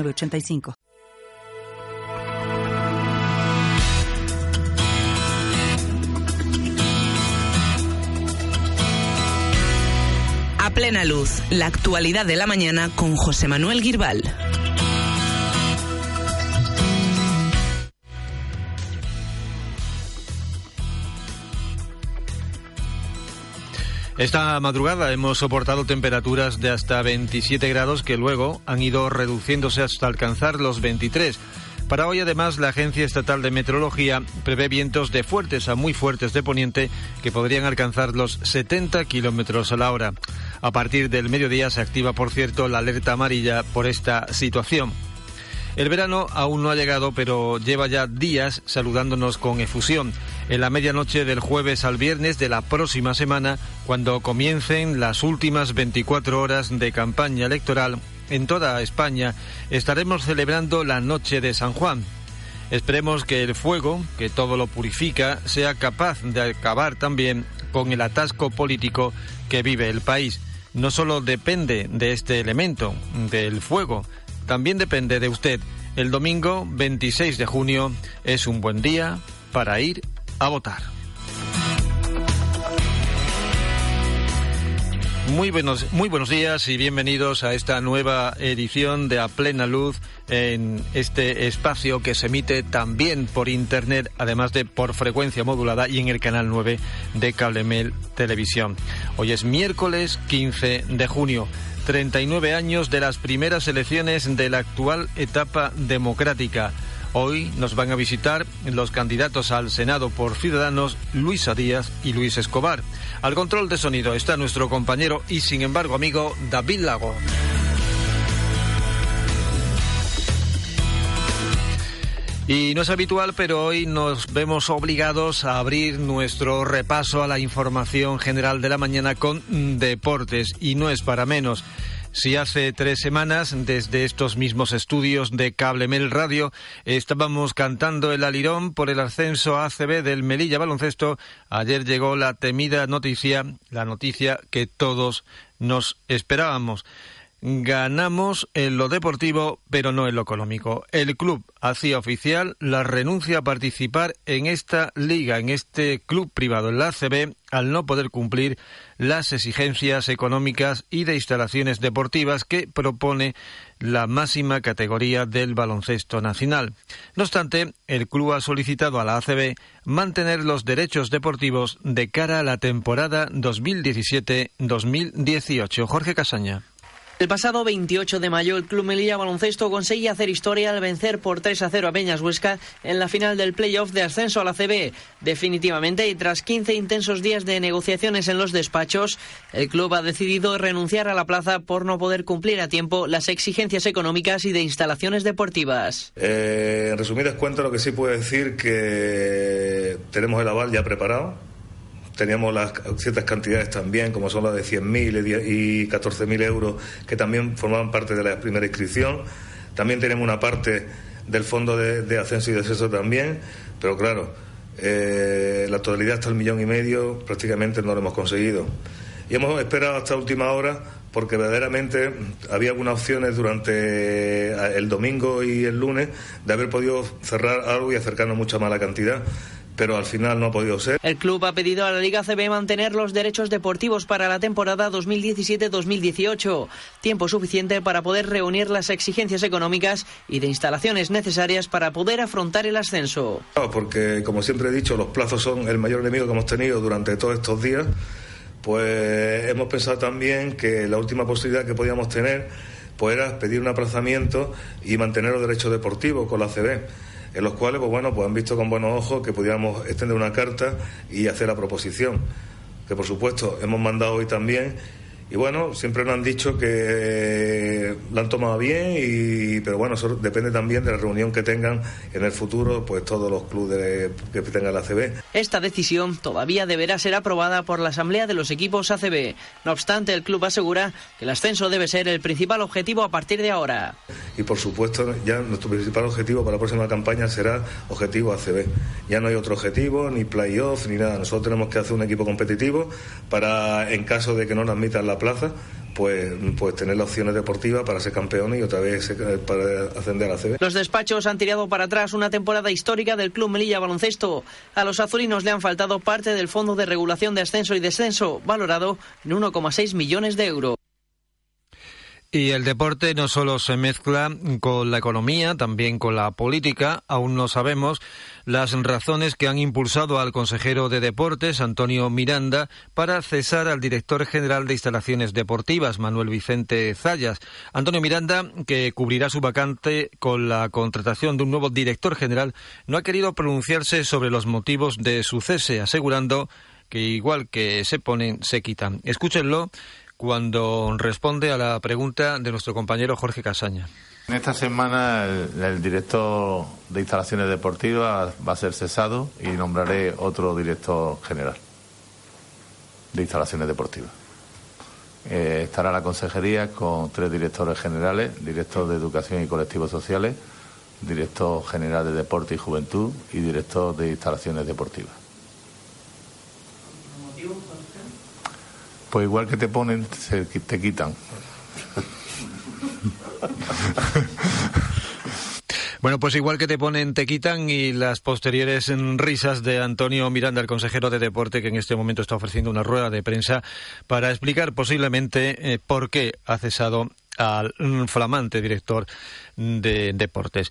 85 A plena luz, la actualidad de la mañana con José Manuel Girbal. Esta madrugada hemos soportado temperaturas de hasta 27 grados que luego han ido reduciéndose hasta alcanzar los 23. Para hoy, además, la Agencia Estatal de Meteorología prevé vientos de fuertes a muy fuertes de poniente que podrían alcanzar los 70 kilómetros a la hora. A partir del mediodía se activa, por cierto, la alerta amarilla por esta situación. El verano aún no ha llegado, pero lleva ya días saludándonos con efusión. En la medianoche del jueves al viernes de la próxima semana, cuando comiencen las últimas 24 horas de campaña electoral en toda España, estaremos celebrando la Noche de San Juan. Esperemos que el fuego, que todo lo purifica, sea capaz de acabar también con el atasco político que vive el país. No solo depende de este elemento, del fuego, también depende de usted. El domingo 26 de junio es un buen día para ir a votar. Muy buenos, muy buenos días y bienvenidos a esta nueva edición de A Plena Luz en este espacio que se emite también por internet, además de por frecuencia modulada y en el canal 9 de Cablemel Televisión. Hoy es miércoles 15 de junio. 39 años de las primeras elecciones de la actual etapa democrática. Hoy nos van a visitar los candidatos al Senado por Ciudadanos, Luisa Díaz y Luis Escobar. Al control de sonido está nuestro compañero y sin embargo amigo David Lago. Y no es habitual, pero hoy nos vemos obligados a abrir nuestro repaso a la información general de la mañana con deportes. Y no es para menos. Si hace tres semanas, desde estos mismos estudios de Cable Mel Radio, estábamos cantando el alirón por el ascenso a ACB del Melilla Baloncesto, ayer llegó la temida noticia, la noticia que todos nos esperábamos ganamos en lo deportivo, pero no en lo económico. El club hacía oficial la renuncia a participar en esta liga, en este club privado, en la ACB, al no poder cumplir las exigencias económicas y de instalaciones deportivas que propone la máxima categoría del baloncesto nacional. No obstante, el club ha solicitado a la ACB mantener los derechos deportivos de cara a la temporada 2017-2018. Jorge Casaña. El pasado 28 de mayo, el Club Melilla Baloncesto conseguía hacer historia al vencer por 3 a 0 a Peñas Huesca en la final del playoff de ascenso a la CB. Definitivamente, y tras 15 intensos días de negociaciones en los despachos, el club ha decidido renunciar a la plaza por no poder cumplir a tiempo las exigencias económicas y de instalaciones deportivas. Eh, en resumidas cuentas, lo que sí puedo decir que tenemos el aval ya preparado teníamos las ciertas cantidades también, como son las de 100.000 y 14.000 euros, que también formaban parte de la primera inscripción. También tenemos una parte del fondo de, ascenso y descenso también, pero claro, eh, la totalidad hasta el millón y medio prácticamente no lo hemos conseguido. Y hemos esperado hasta última hora porque verdaderamente había algunas opciones durante el domingo y el lunes de haber podido cerrar algo y acercarnos mucha mala cantidad pero al final no ha podido ser. El club ha pedido a la Liga CB mantener los derechos deportivos para la temporada 2017-2018, tiempo suficiente para poder reunir las exigencias económicas y de instalaciones necesarias para poder afrontar el ascenso. porque, como siempre he dicho, los plazos son el mayor enemigo que hemos tenido durante todos estos días, pues hemos pensado también que la última posibilidad que podíamos tener pues era pedir un aplazamiento y mantener los derechos deportivos con la CB en los cuales, pues bueno, pues han visto con buenos ojos que pudiéramos extender una carta y hacer la proposición, que por supuesto hemos mandado hoy también y bueno, siempre nos han dicho que la han tomado bien, y, pero bueno, eso depende también de la reunión que tengan en el futuro, pues todos los clubes que tengan la ACB. Esta decisión todavía deberá ser aprobada por la Asamblea de los equipos ACB. No obstante, el club asegura que el ascenso debe ser el principal objetivo a partir de ahora. Y por supuesto, ya nuestro principal objetivo para la próxima campaña será objetivo ACB. Ya no hay otro objetivo, ni playoff, ni nada. Nosotros tenemos que hacer un equipo competitivo para, en caso de que no nos admitan la plaza, pues, pues tener las opciones deportivas para ser campeones y otra vez eh, para ascender a la CB. Los despachos han tirado para atrás una temporada histórica del Club Melilla Baloncesto. A los azulinos le han faltado parte del Fondo de Regulación de Ascenso y Descenso, valorado en 1,6 millones de euros. Y el deporte no solo se mezcla con la economía, también con la política. Aún no sabemos las razones que han impulsado al consejero de Deportes, Antonio Miranda, para cesar al director general de Instalaciones Deportivas, Manuel Vicente Zayas. Antonio Miranda, que cubrirá su vacante con la contratación de un nuevo director general, no ha querido pronunciarse sobre los motivos de su cese, asegurando que igual que se ponen, se quitan. Escúchenlo cuando responde a la pregunta de nuestro compañero Jorge Casaña. En esta semana el, director de instalaciones deportivas va a ser cesado y nombraré otro director general de instalaciones deportivas. Eh, estará la consejería con tres directores generales, director de educación y colectivos sociales, director general de deporte y juventud y director de instalaciones deportivas. Pues igual que te ponen, se, te quitan. Bueno, pues igual que te ponen, te quitan y las posteriores risas de Antonio Miranda, el consejero de deporte, que en este momento está ofreciendo una rueda de prensa para explicar posiblemente eh, por qué ha cesado al flamante director de deportes.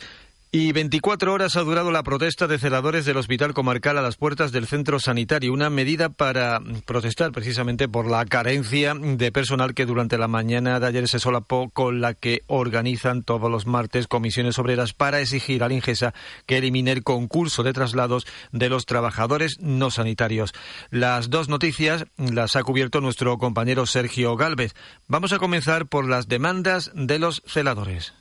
Y 24 horas ha durado la protesta de celadores del Hospital Comarcal a las puertas del centro sanitario, una medida para protestar precisamente por la carencia de personal que durante la mañana de ayer se solapó con la que organizan todos los martes comisiones obreras para exigir al Ingesa que elimine el concurso de traslados de los trabajadores no sanitarios. Las dos noticias las ha cubierto nuestro compañero Sergio Galvez. Vamos a comenzar por las demandas de los celadores.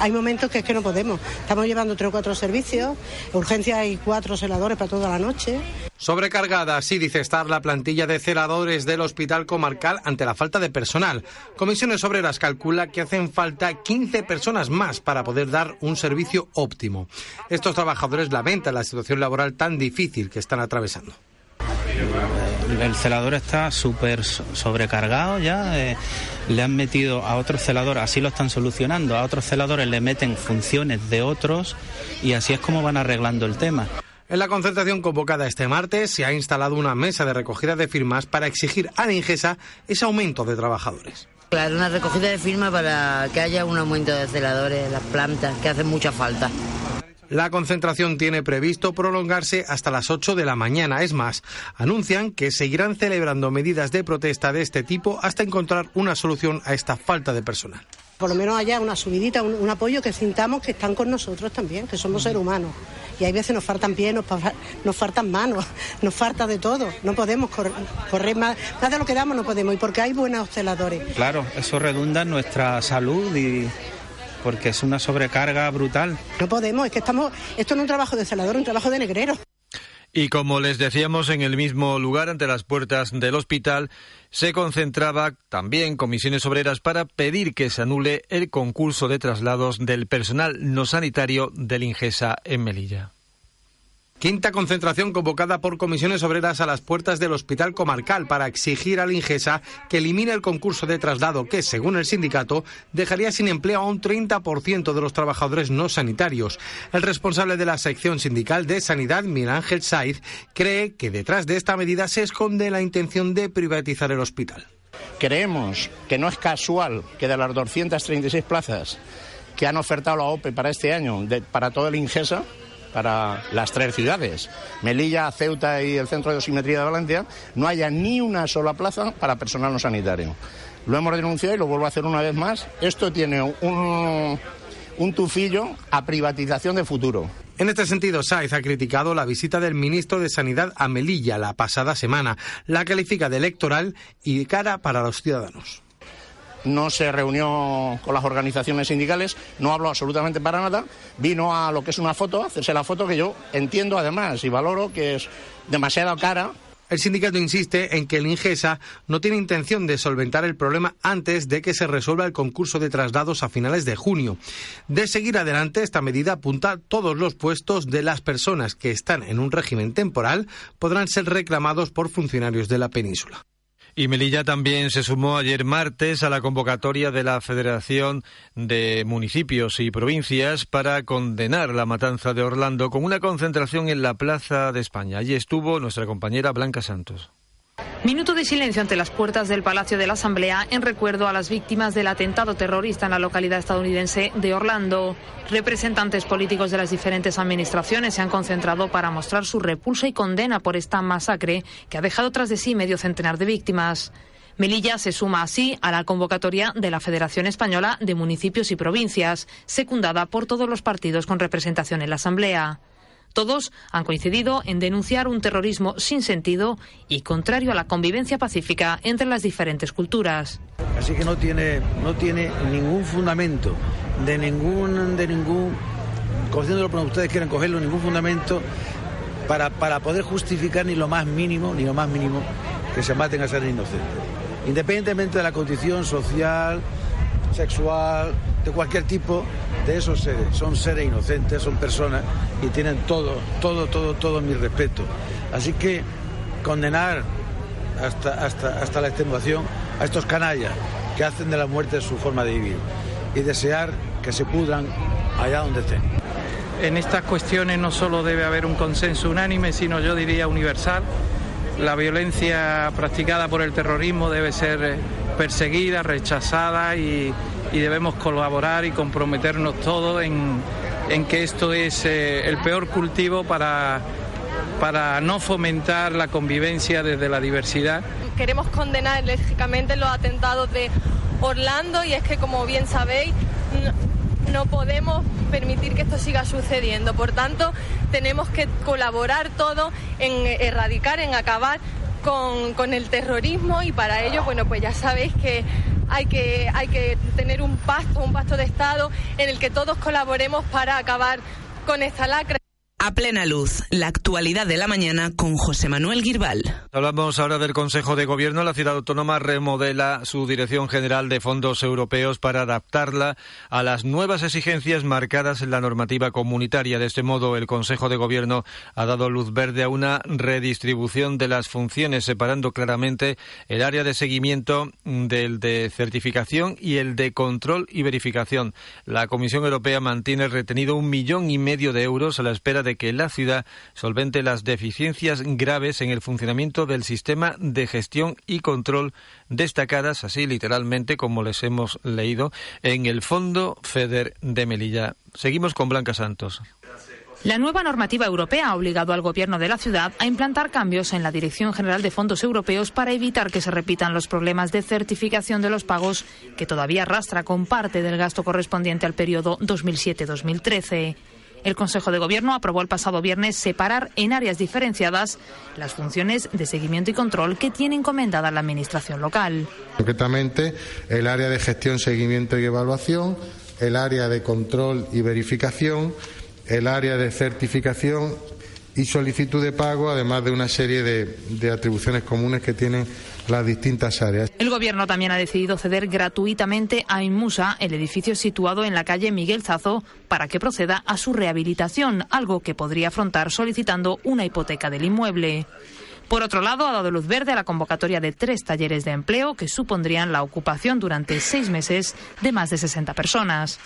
Hay momentos que es que no podemos. Estamos llevando tres o cuatro servicios, urgencia hay cuatro celadores para toda la noche. Sobrecargada, así dice estar la plantilla de celadores del Hospital Comarcal ante la falta de personal. Comisiones Obreras calcula que hacen falta 15 personas más para poder dar un servicio óptimo. Estos trabajadores lamentan la situación laboral tan difícil que están atravesando el celador está súper sobrecargado ya. Eh, le han metido a otros celadores, así lo están solucionando, a otros celadores le meten funciones de otros y así es como van arreglando el tema. En la concentración convocada este martes se ha instalado una mesa de recogida de firmas para exigir a la Ingesa ese aumento de trabajadores. Claro, una recogida de firmas para que haya un aumento de celadores en las plantas, que hacen mucha falta. La concentración tiene previsto prolongarse hasta las 8 de la mañana. Es más, anuncian que seguirán celebrando medidas de protesta de este tipo hasta encontrar una solución a esta falta de personal. Por lo menos haya una subidita, un, apoyo que sintamos que están con nosotros también, que somos seres humanos. Y hay veces nos faltan pies, nos, nos faltan manos, nos falta de todo. No podemos correr, más, más de lo que damos, no podemos. Y porque hay buenos osciladores. Claro, eso redunda en nuestra salud y porque es una sobrecarga brutal. No podemos, es que estamos, esto no es un trabajo de celador, es un trabajo de negrero. Y como les decíamos, en el mismo lugar, ante las puertas del hospital, se concentraba también comisiones obreras para pedir que se anule el concurso de traslados del personal no sanitario del Ingesa en Melilla. Quinta concentración convocada por comisiones obreras a las puertas del Hospital Comarcal para exigir al Ingesa que elimine el concurso de traslado que, según el sindicato, dejaría sin empleo a un 30% de los trabajadores no sanitarios. El responsable de la sección sindical de Sanidad, Miguel Ángel Saiz, cree que detrás de esta medida se esconde la intención de privatizar el hospital. Creemos que no es casual que de las 236 plazas que han ofertado la OPE para este año, para todo el Ingesa, para las tres ciudades, Melilla, Ceuta y el Centro de Osimetría de Valencia, no haya ni una sola plaza para personal no sanitario. Lo hemos denunciado y lo vuelvo a hacer una vez más. Esto tiene un, un tufillo a privatización de futuro. En este sentido, Sáez ha criticado la visita del ministro de Sanidad a Melilla la pasada semana. La califica de electoral y de cara para los ciudadanos no se reunió con las organizaciones sindicales, no habló absolutamente para nada, vino a lo que es una foto, a hacerse la foto que yo entiendo además y valoro que es demasiado cara el sindicato insiste en que el Ingesa no tiene intención de solventar el problema antes de que se resuelva el concurso de traslados a finales de junio. De seguir adelante, esta medida apunta a todos los puestos de las personas que están en un régimen temporal podrán ser reclamados por funcionarios de la península. Y Melilla también se sumó ayer martes a la convocatoria de la Federación de Municipios y Provincias para condenar la matanza de Orlando con una concentración en la Plaza de España. Allí estuvo nuestra compañera Blanca Santos. Minuto de silencio ante las puertas del Palacio de la Asamblea en recuerdo a las víctimas del atentado terrorista en la localidad estadounidense de Orlando. Representantes políticos de las diferentes administraciones se han concentrado para mostrar su repulsa y condena por esta masacre que ha dejado tras de sí medio centenar de víctimas. Melilla se suma así a la convocatoria de la Federación Española de Municipios y Provincias, secundada por todos los partidos con representación en la Asamblea. Todos han coincidido en denunciar un terrorismo sin sentido y contrario a la convivencia pacífica entre las diferentes culturas. Así que no tiene, no tiene ningún fundamento de ningún, de ningún, cogiéndolo como ustedes quieran cogerlo, ningún fundamento para, para poder justificar ni lo más mínimo, ni lo más mínimo que se maten a ser inocentes. Independientemente de la condición social, sexual, de cualquier tipo esos seres. Son seres inocentes, son personas y tienen todo, todo, todo, todo mi respeto. Así que condenar hasta, hasta, hasta la extenuación a estos canallas que hacen de la muerte su forma de vivir y desear que se pudran allá donde estén. En estas cuestiones no solo debe haber un consenso unánime, sino yo diría universal. La violencia practicada por el terrorismo debe ser perseguida, rechazada y, debemos colaborar y comprometernos todos en, que esto es eh, el peor cultivo para, para no fomentar la convivencia desde la diversidad. Queremos condenar enérgicamente los atentados de Orlando y es que, como bien sabéis, no podemos permitir que esto siga sucediendo. Por tanto, tenemos que colaborar todos en erradicar, en acabar con, el terrorismo y para ello, bueno, pues ya sabéis que hay que, hay que tener un pacto, un pacto de Estado en el que todos colaboremos para acabar con esta lacra. A plena luz, la actualidad de la mañana con José Manuel Girbal. Hablamos ahora del Consejo de Gobierno. La ciudad autónoma remodela su Dirección General de Fondos Europeos para adaptarla a las nuevas exigencias marcadas en la normativa comunitaria. De este modo, el Consejo de Gobierno ha dado luz verde a una redistribución de las funciones, separando claramente el área de seguimiento del de certificación y el de control y verificación. La Comisión Europea mantiene retenido un millón y medio de euros a la espera de que la ciudad solvente las deficiencias graves en el funcionamiento del sistema de gestión y control destacadas, así literalmente como les hemos leído, en el Fondo FEDER de Melilla. Seguimos con Blanca Santos. La nueva normativa europea ha obligado al Gobierno de la ciudad a implantar cambios en la Dirección General de Fondos Europeos para evitar que se repitan los problemas de certificación de los pagos que todavía arrastra con parte del gasto correspondiente al periodo 2007-2013. El Consejo de Gobierno aprobó el pasado viernes separar en áreas diferenciadas las funciones de seguimiento y control que tiene encomendada la Administración local. Concretamente, el área de gestión, seguimiento y evaluación, el área de control y verificación, el área de certificación y solicitud de pago, además de una serie de, atribuciones comunes que tienen las distintas áreas. El Gobierno también ha decidido ceder gratuitamente a Inmusa el edificio situado en la calle Miguel Zazo para que proceda a su rehabilitación, algo que podría afrontar solicitando una hipoteca del inmueble. Por otro lado, ha dado luz verde a la convocatoria de tres talleres de empleo que supondrían la ocupación durante seis meses de más de 60 personas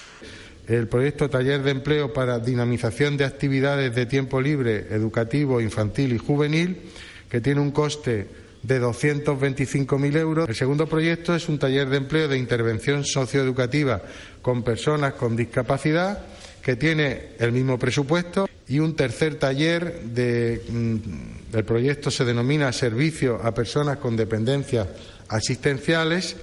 el proyecto Taller de Empleo para Dinamización de Actividades de Tiempo Libre, Educativo, Infantil y Juvenil, que tiene un coste de 225.000 euros. El segundo proyecto es un taller de empleo de intervención socioeducativa con personas con discapacidad, que tiene el mismo presupuesto. Y un tercer taller de, mm, el proyecto se denomina Servicio a Personas con Dependencias Asistenciales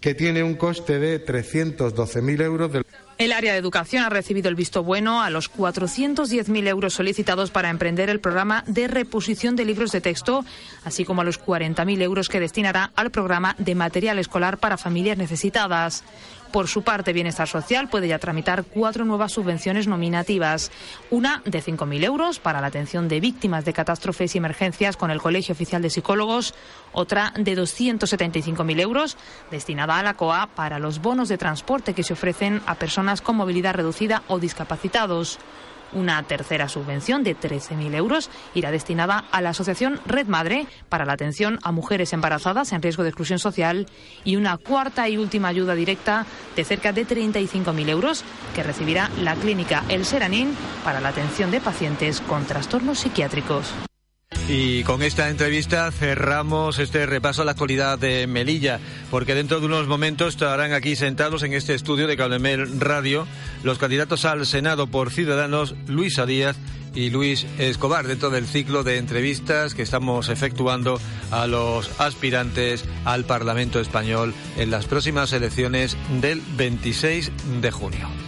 que tiene un coste de 312.000 euros. El área de educación ha recibido el visto bueno a los 410.000 euros solicitados para emprender el programa de reposición de libros de texto, así como a los 40.000 euros que destinará al programa de material escolar para familias necesitadas. Por su parte, Bienestar Social puede ya tramitar cuatro nuevas subvenciones nominativas. Una de 5.000 euros para la atención de víctimas de catástrofes y emergencias con el Colegio Oficial de Psicólogos. Otra de 275.000 euros destinada a la COA para los bonos de transporte que se ofrecen a personas con movilidad reducida o discapacitados. Una tercera subvención de 13.000 euros irá destinada a la Asociación Red Madre para la atención a mujeres embarazadas en riesgo de exclusión social y una cuarta y última ayuda directa de cerca de 35.000 euros que recibirá la clínica El Seranín para la atención de pacientes con trastornos psiquiátricos. Y con esta entrevista cerramos este repaso a la actualidad de Melilla, porque dentro de unos momentos estarán aquí sentados en este estudio de Cablemel Radio los candidatos al Senado por Ciudadanos, Luisa Díaz y Luis Escobar, dentro del ciclo de entrevistas que estamos efectuando a los aspirantes al Parlamento Español en las próximas elecciones del 26 de junio.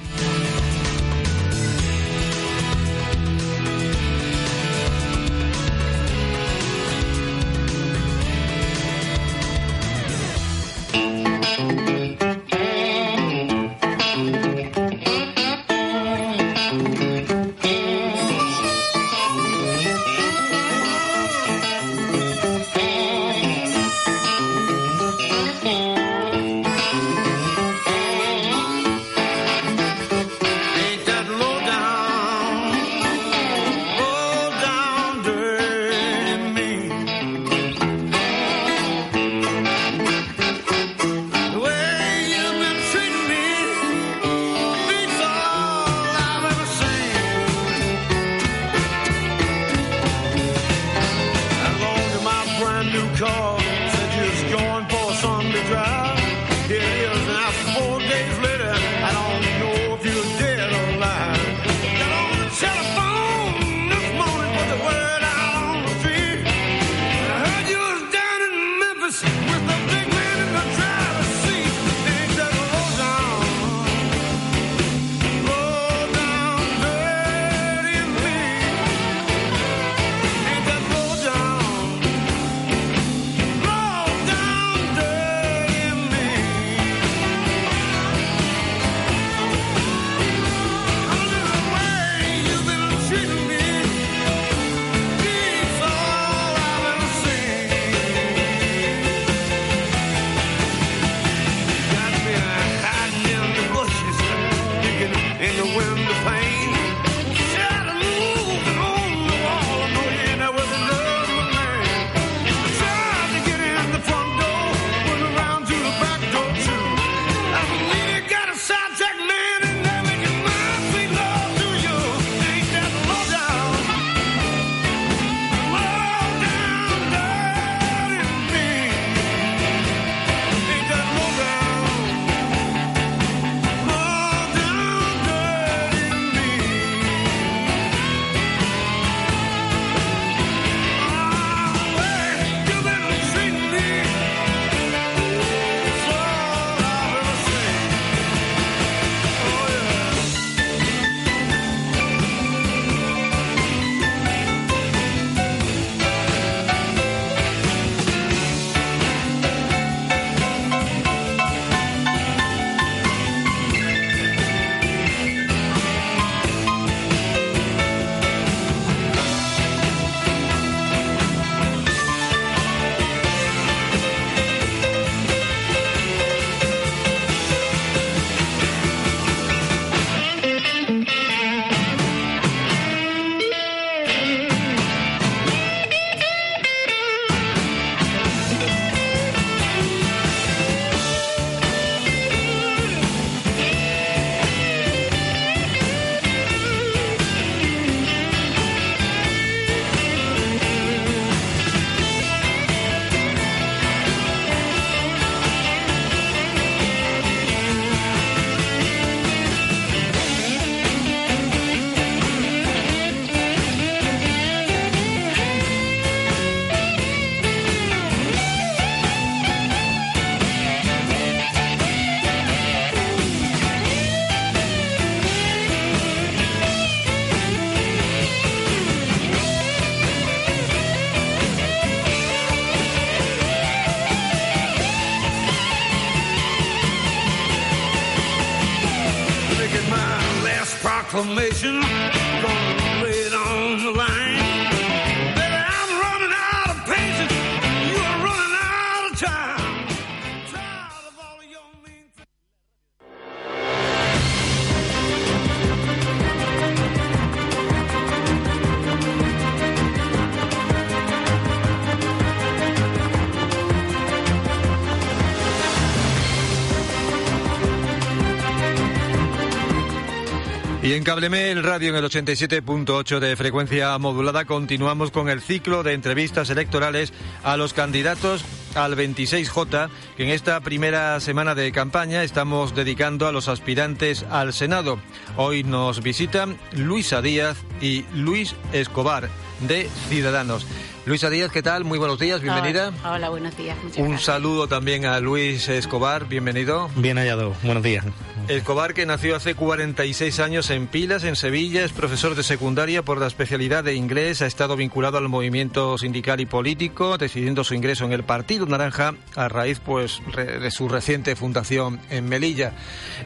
Cablemel Radio en el 87.8 de frecuencia modulada continuamos con el ciclo de entrevistas electorales a los candidatos al 26J que en esta primera semana de campaña estamos dedicando a los aspirantes al Senado. Hoy nos visitan Luisa Díaz y Luis Escobar de Ciudadanos. Luisa Díaz, ¿qué tal? Muy buenos días, bienvenida. Hola, hola, buenos días. Muchas Un gracias. saludo también a Luis Escobar, bienvenido. Bien hallado, buenos días. Escobar, que nació hace 46 años en Pilas, en Sevilla, es profesor de secundaria por la especialidad de inglés, ha estado vinculado al movimiento sindical y político, decidiendo su ingreso en el Partido Naranja a raíz pues de su reciente fundación en Melilla.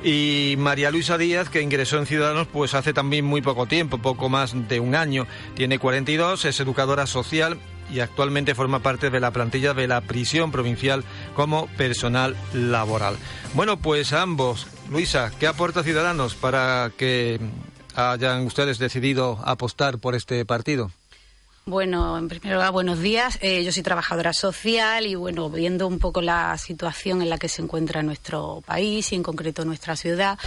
Y María Luisa Díaz, que ingresó en Ciudadanos pues hace también muy poco tiempo, poco más de un año. Tiene 42, es educadora social y actualmente forma parte de la plantilla de la prisión provincial como personal laboral. Bueno, pues ambos, Luisa, ¿qué aporta Ciudadanos para que hayan ustedes decidido apostar por este partido? Bueno, en primer lugar, buenos días. Eh, yo soy trabajadora social y, bueno, viendo un poco la situación en la que se encuentra nuestro país y, en concreto, nuestra ciudad,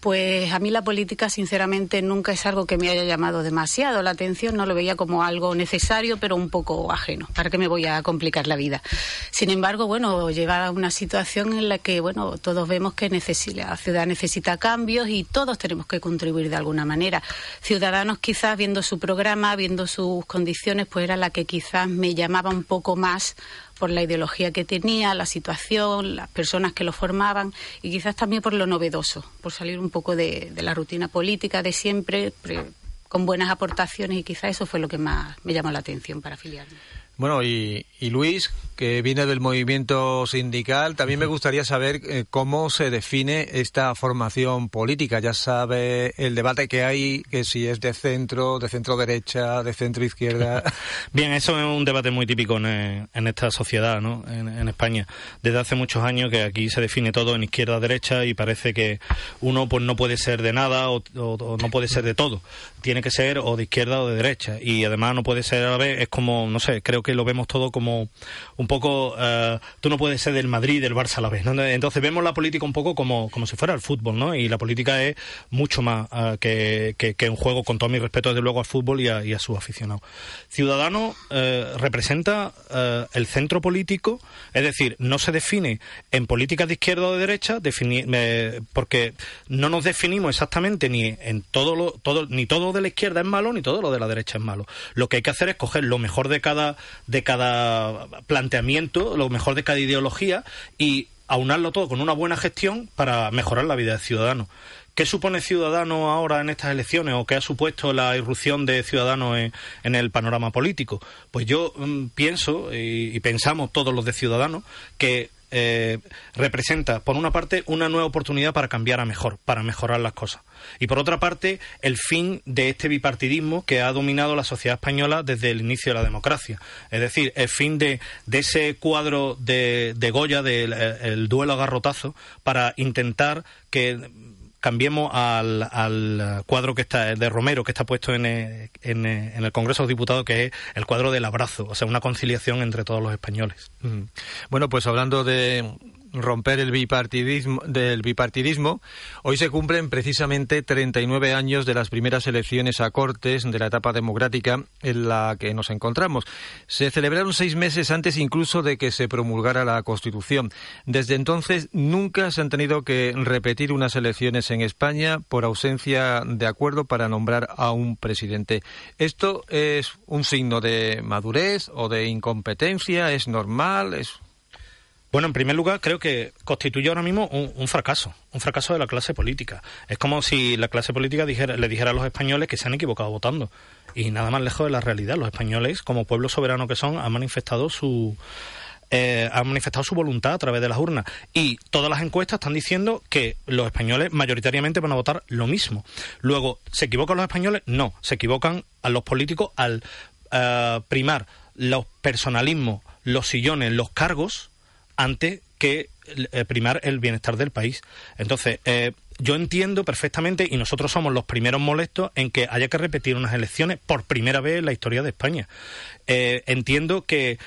pues a mí la política, sinceramente, nunca es algo que me haya llamado demasiado la atención. No lo veía como algo necesario, pero un poco ajeno. ¿Para qué me voy a complicar la vida? Sin embargo, bueno, lleva a una situación en la que, bueno, todos vemos que la ciudad necesita cambios y todos tenemos que contribuir de alguna manera. Ciudadanos, quizás, viendo su programa, viendo sus condiciones, pues era la que quizás me llamaba un poco más por la ideología que tenía, la situación, las personas que lo formaban y quizás también por lo novedoso, por salir un poco de, la rutina política de siempre, pre- con buenas aportaciones y quizás eso fue lo que más me llamó la atención para afiliarme. Bueno, y, y Luis, que viene del movimiento sindical, también me gustaría saber eh, cómo se define esta formación política. Ya sabe el debate que hay, que si es de centro, de centro derecha, de centro izquierda. Bien, eso es un debate muy típico en, en esta sociedad, ¿no? En, en España. Desde hace muchos años que aquí se define todo en izquierda-derecha y parece que uno pues no puede ser de nada o, o- o no puede ser de todo. Tiene que ser o de izquierda o de derecha. Y además no puede ser a la vez, es como, no sé, creo que lo vemos todo como un poco, eh, tú no puedes ser del Madrid del Barça a la vez. ¿no? Entonces vemos la política un poco como, como si fuera el fútbol, ¿no? Y la política es mucho más eh, que, que, un juego, con todo mi respeto desde luego al fútbol y a, y a sus aficionados. Ciudadano eh, representa el centro político, es decir, no se define en políticas de izquierda o de derecha, defini- eh, porque no nos definimos exactamente ni en todo lo, todo, ni todo de la izquierda es malo ni todo lo de la derecha es malo. Lo que hay que hacer es coger lo mejor de cada, de cada planteamiento, lo mejor de cada ideología y aunarlo todo con una buena gestión para mejorar la vida del ciudadano. ¿Qué supone Ciudadanos ahora en estas elecciones o qué ha supuesto la irrupción de Ciudadanos en, el panorama político? Pues yo mm, pienso y, y pensamos todos los de Ciudadanos que eh, representa, por una parte, una nueva oportunidad para cambiar a mejor, para mejorar las cosas. Y por otra parte, el fin de este bipartidismo que ha dominado la sociedad española desde el inicio de la democracia. Es decir, el fin de, de ese cuadro de, de Goya, del el duelo a garrotazo, para intentar que cambiemos al, cuadro que está de Romero que está puesto en, eh, en, el Congreso de los Diputados que es el cuadro del abrazo, o sea, una conciliación entre todos los españoles. Bueno, pues hablando de romper el bipartidismo, del bipartidismo, hoy se cumplen precisamente 39 años de las primeras elecciones a Cortes de la etapa democrática en la que nos encontramos. Se celebraron seis meses antes incluso de que se promulgara la Constitución. Desde entonces nunca se han tenido que repetir unas elecciones en España por ausencia de acuerdo para nombrar a un presidente. ¿Esto es un signo de madurez o de incompetencia? ¿Es normal? ¿Es Bueno, en primer lugar, creo que constituye ahora mismo un, un fracaso, un fracaso de la clase política. Es como si la clase política le dijera a los españoles que se han equivocado votando. Y nada más lejos de la realidad. Los españoles, como pueblo soberano que son, han manifestado su eh, han manifestado su voluntad a través de las urnas. Y todas las encuestas están diciendo que los españoles mayoritariamente van a votar lo mismo. Luego, ¿se equivocan los españoles? No, se equivocan a los políticos al eh, primar los personalismos, los sillones, los cargos, antes que eh, primar el bienestar del país. Entonces, eh, yo entiendo perfectamente, y nosotros somos los primeros molestos, en que haya que repetir unas elecciones por primera vez en la historia de España. Eh, entiendo que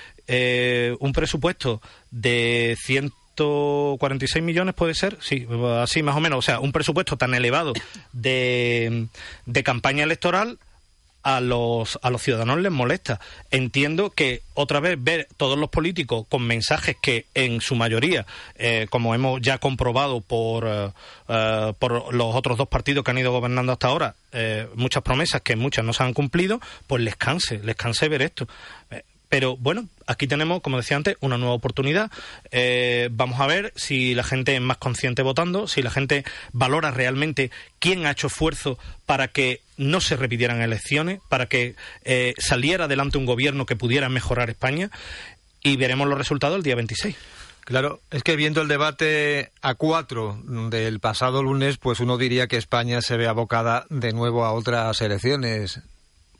un presupuesto de 146 millones puede ser, sí, así más o menos, o sea, un presupuesto tan elevado de, de campaña electoral a los, a los ciudadanos les molesta. Entiendo que otra vez ver todos los políticos con mensajes que en su mayoría, eh, como hemos ya comprobado por, eh, eh, por los otros dos partidos que han ido gobernando hasta ahora, muchas promesas que muchas no se han cumplido, pues les canse, les canse ver esto. Pero bueno, aquí tenemos, como decía antes, una nueva oportunidad. Eh, vamos a ver si la gente es más consciente votando, si la gente valora realmente quién ha hecho esfuerzo para que no se repitieran elecciones, para que eh, saliera adelante un gobierno que pudiera mejorar España. Y veremos los resultados el día 26. Claro, es que viendo el debate a cuatro del pasado lunes, pues uno diría que España se ve abocada de nuevo a otras elecciones.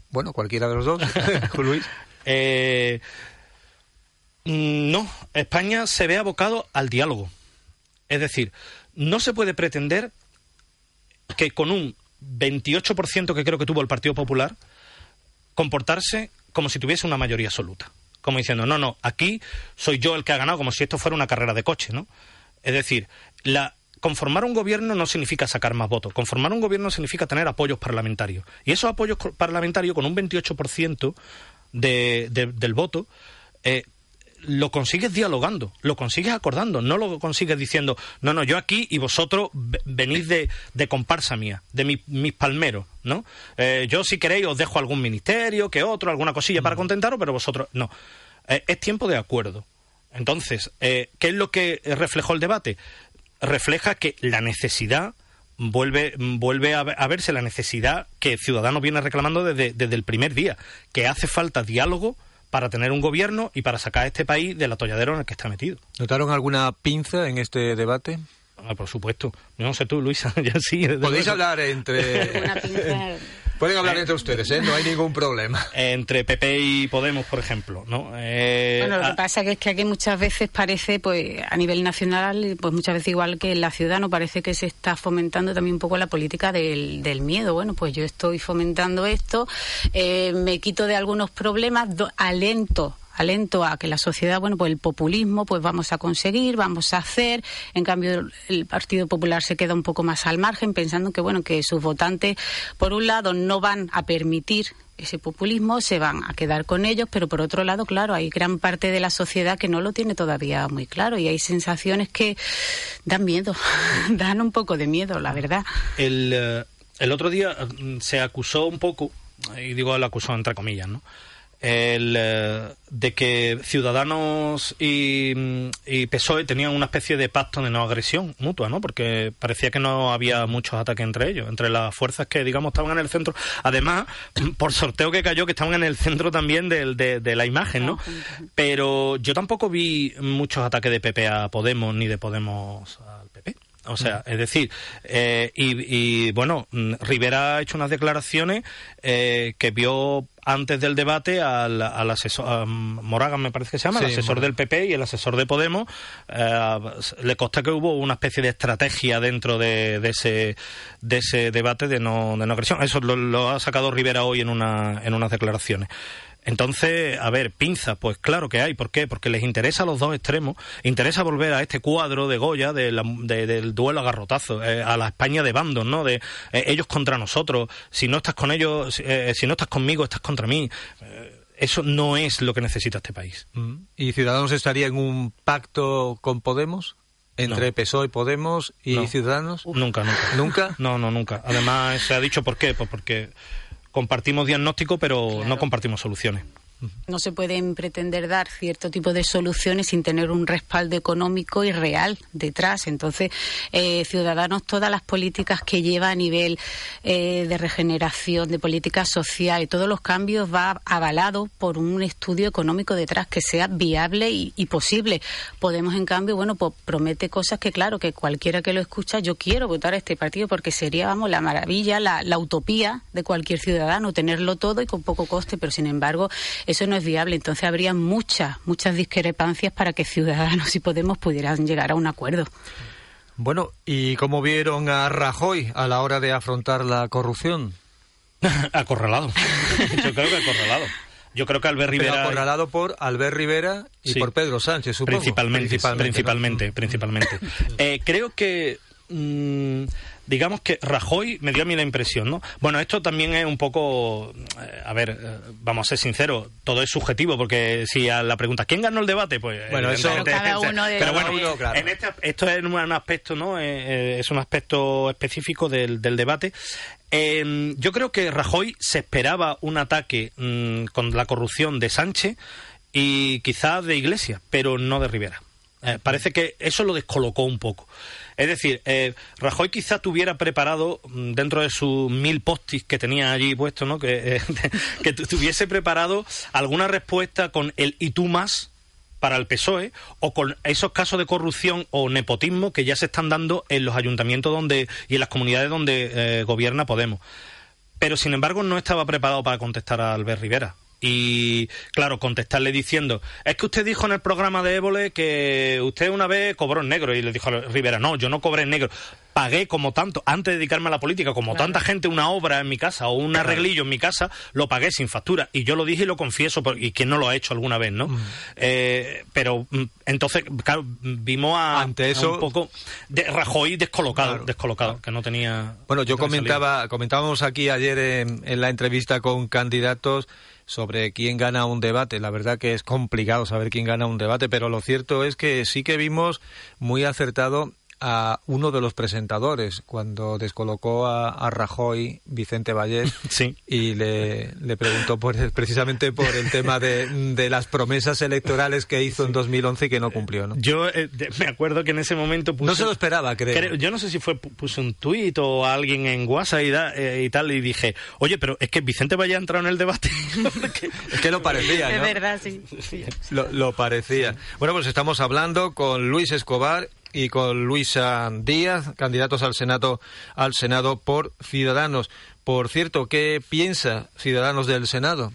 Bueno, cualquiera de los dos, Luis. Eh, no, España se ve abocado al diálogo. Es decir, no se puede pretender que con un 28% que creo que tuvo el Partido Popular, comportarse como si tuviese una mayoría absoluta. Como diciendo, no, no, aquí soy yo el que ha ganado, como si esto fuera una carrera de coche, ¿no? Es decir, la, conformar un gobierno no significa sacar más votos. Conformar un gobierno significa tener apoyos parlamentarios. Y esos apoyos parlamentarios, con un 28% de, de- del voto, eh, lo consigues dialogando, lo consigues acordando, no lo consigues diciendo, no, no, yo aquí y vosotros ve- venís de, de comparsa mía, de mi- mis palmeros, ¿no? Eh, yo si queréis os dejo algún ministerio, que otro, alguna cosilla para contentaros, pero vosotros no. Eh, es tiempo de acuerdo. Entonces, eh, ¿qué es lo que reflejó el debate? Refleja que la necesidad vuelve, vuelve a, a verse la necesidad que Ciudadanos viene reclamando desde, desde el primer día, que hace falta diálogo para tener un gobierno y para sacar a este país del atolladero en el que está metido. ¿Notaron alguna pinza en este debate? Ah, por supuesto. Yo no sé tú, Luisa, ya sí. Podéis luego. hablar entre... Pueden hablar entre ustedes, ¿eh? No hay ningún problema. Entre PP y Podemos, por ejemplo, ¿no? Eh, Bueno, lo ah, que pasa que es que aquí muchas veces parece, pues a nivel nacional, pues muchas veces igual que en la ciudad, no parece que se está fomentando también un poco la política del, del miedo. Bueno, pues yo estoy fomentando esto, eh, me quito de algunos problemas, do- alento alento a que la sociedad, bueno, pues el populismo, pues vamos a conseguir, vamos a hacer. En cambio, el Partido Popular se queda un poco más al margen, pensando que, bueno, que sus votantes, por un lado, no van a permitir ese populismo, se van a quedar con ellos, pero por otro lado, claro, hay gran parte de la sociedad que no lo tiene todavía muy claro y hay sensaciones que dan miedo, dan un poco de miedo, la verdad. el, eh, el otro día mm, se acusó un poco, y digo lo acusó entre comillas, ¿no? El, eh, de que Ciudadanos y, mm, y PSOE tenían una especie de pacto de no agresión mutua, ¿no? Porque parecía que no había muchos ataques entre ellos, entre las fuerzas que, digamos, estaban en el centro. Además, por sorteo que cayó, que estaban en el centro también del- de, de la imagen, ¿no? Pero yo tampoco vi muchos ataques de PP a Podemos ni de Podemos PP. O sea, es decir, eh, y, y, bueno, mm, Rivera ha hecho unas declaraciones eh, que vio antes del debate al, al asesor, a Moragan me parece que se llama, el asesor del PP y el asesor de Podemos. eh, le consta que hubo una especie de estrategia dentro de, de ese, de ese debate de no, de no agresión. Eso lo, lo ha sacado Rivera hoy en, una, en unas declaraciones. Entonces, a ver, pinza, pues claro que hay. ¿Por qué? Porque les interesa a los dos extremos. Interesa volver a este cuadro de Goya de la- de- del duelo a garrotazo, eh, a la España de bandos, ¿no? De eh, ellos contra nosotros. Si no estás con ellos, si- eh, si no estás conmigo, estás contra mí. Eh, eso no es lo que necesita este país. Mm. ¿Y Ciudadanos estaría en un pacto con Podemos? ¿Entre No. PSOE, Podemos y No. Ciudadanos? Nunca, nunca. ¿Nunca? No, no, nunca. Además, se ha dicho por qué. Pues porque compartimos diagnóstico, pero no compartimos soluciones. No se pueden pretender dar cierto tipo de soluciones sin tener un respaldo económico y real detrás. Entonces, eh, Ciudadanos, todas las políticas que lleva a nivel eh, de regeneración, de política social y todos los cambios va avalado por un estudio económico detrás que sea viable y, posible. Podemos, en cambio, bueno, pues promete cosas que, claro, que cualquiera que lo escucha, yo quiero votar a este partido porque sería, vamos, la maravilla, la, la utopía de cualquier ciudadano, tenerlo todo y con poco coste, pero sin embargo, eso no es viable. Entonces habría muchas, muchas discrepancias para que Ciudadanos y Podemos pudieran llegar a un acuerdo. Bueno, ¿y cómo vieron a Rajoy a la hora de afrontar la corrupción? acorralado. Yo creo que acorralado. Yo creo que Albert Pero Rivera... acorralado por Albert Rivera y Sí. por Pedro Sánchez, supongo. Principalmente, principalmente, ¿no? principalmente. Eh, creo que, mm, digamos que Rajoy me dio a mí la impresión, ¿no? Bueno, esto también es un poco, eh, a ver, eh, vamos a ser sinceros, todo es subjetivo, porque si a la pregunta, ¿quién ganó el debate? Pues, Bueno, eso- evidentemente, Cada uno de- pero bueno, uno, claro. en este, esto es un, un aspecto, ¿no? Eh, eh, es un aspecto específico del, del debate. Eh, yo creo que Rajoy se esperaba un ataque mm, con la corrupción de Sánchez y quizás de Iglesias, pero no de Rivera. Eh, parece que eso lo descolocó un poco. Es decir, eh, Rajoy quizá tuviera preparado, mm, dentro de sus mil postis que tenía allí puesto, ¿no? que, eh, que tu- tuviese preparado alguna respuesta con el y tú más para el PSOE o con esos casos de corrupción o nepotismo que ya se están dando en los ayuntamientos donde y en las comunidades donde gobierna Podemos. Pero sin embargo no estaba preparado para contestar a Albert Rivera. Y claro, contestarle diciendo, es que usted dijo en el programa de Évole que usted una vez cobró en negro. Y le dijo a Rivera, no, yo no cobré en negro. Pagué como tanto, antes de dedicarme a la política, como tanta gente una obra en mi casa o un arreglillo en mi casa, lo pagué sin factura. Y yo lo dije y lo confieso, y quien no lo ha hecho alguna vez, ¿no? Eh, pero mm, entonces, claro, vimos a, Ante a eso- un poco de Rajoy descolocado, descolocado, que no tenía... Bueno, yo comentaba, comentábamos aquí ayer en, en la entrevista con candidatos sobre quién gana un debate. La verdad que es complicado saber quién gana un debate, pero lo cierto es que sí que vimos muy acertado a uno de los presentadores cuando descolocó a, a Rajoy, Vicente Vallés, y le, le preguntó por, precisamente por el tema de, de las promesas electorales que hizo en 2011 y que no cumplió. ¿no? Yo eh, de- me acuerdo que en ese momento puse... No se lo esperaba, creo. yo no sé si fue pu- puse un tuit o a alguien en WhatsApp y, da- eh, y tal y dije, oye, pero es que Vicente vaya a entrar en el debate. Es que lo parecía, Es ¿no? verdad, sí. Lo, lo parecía. Bueno, pues estamos hablando con Luis Escobar y con Luisa Díaz, candidatos al Senado, al Senado por Ciudadanos. Por cierto, ¿qué piensa Ciudadanos del Senado?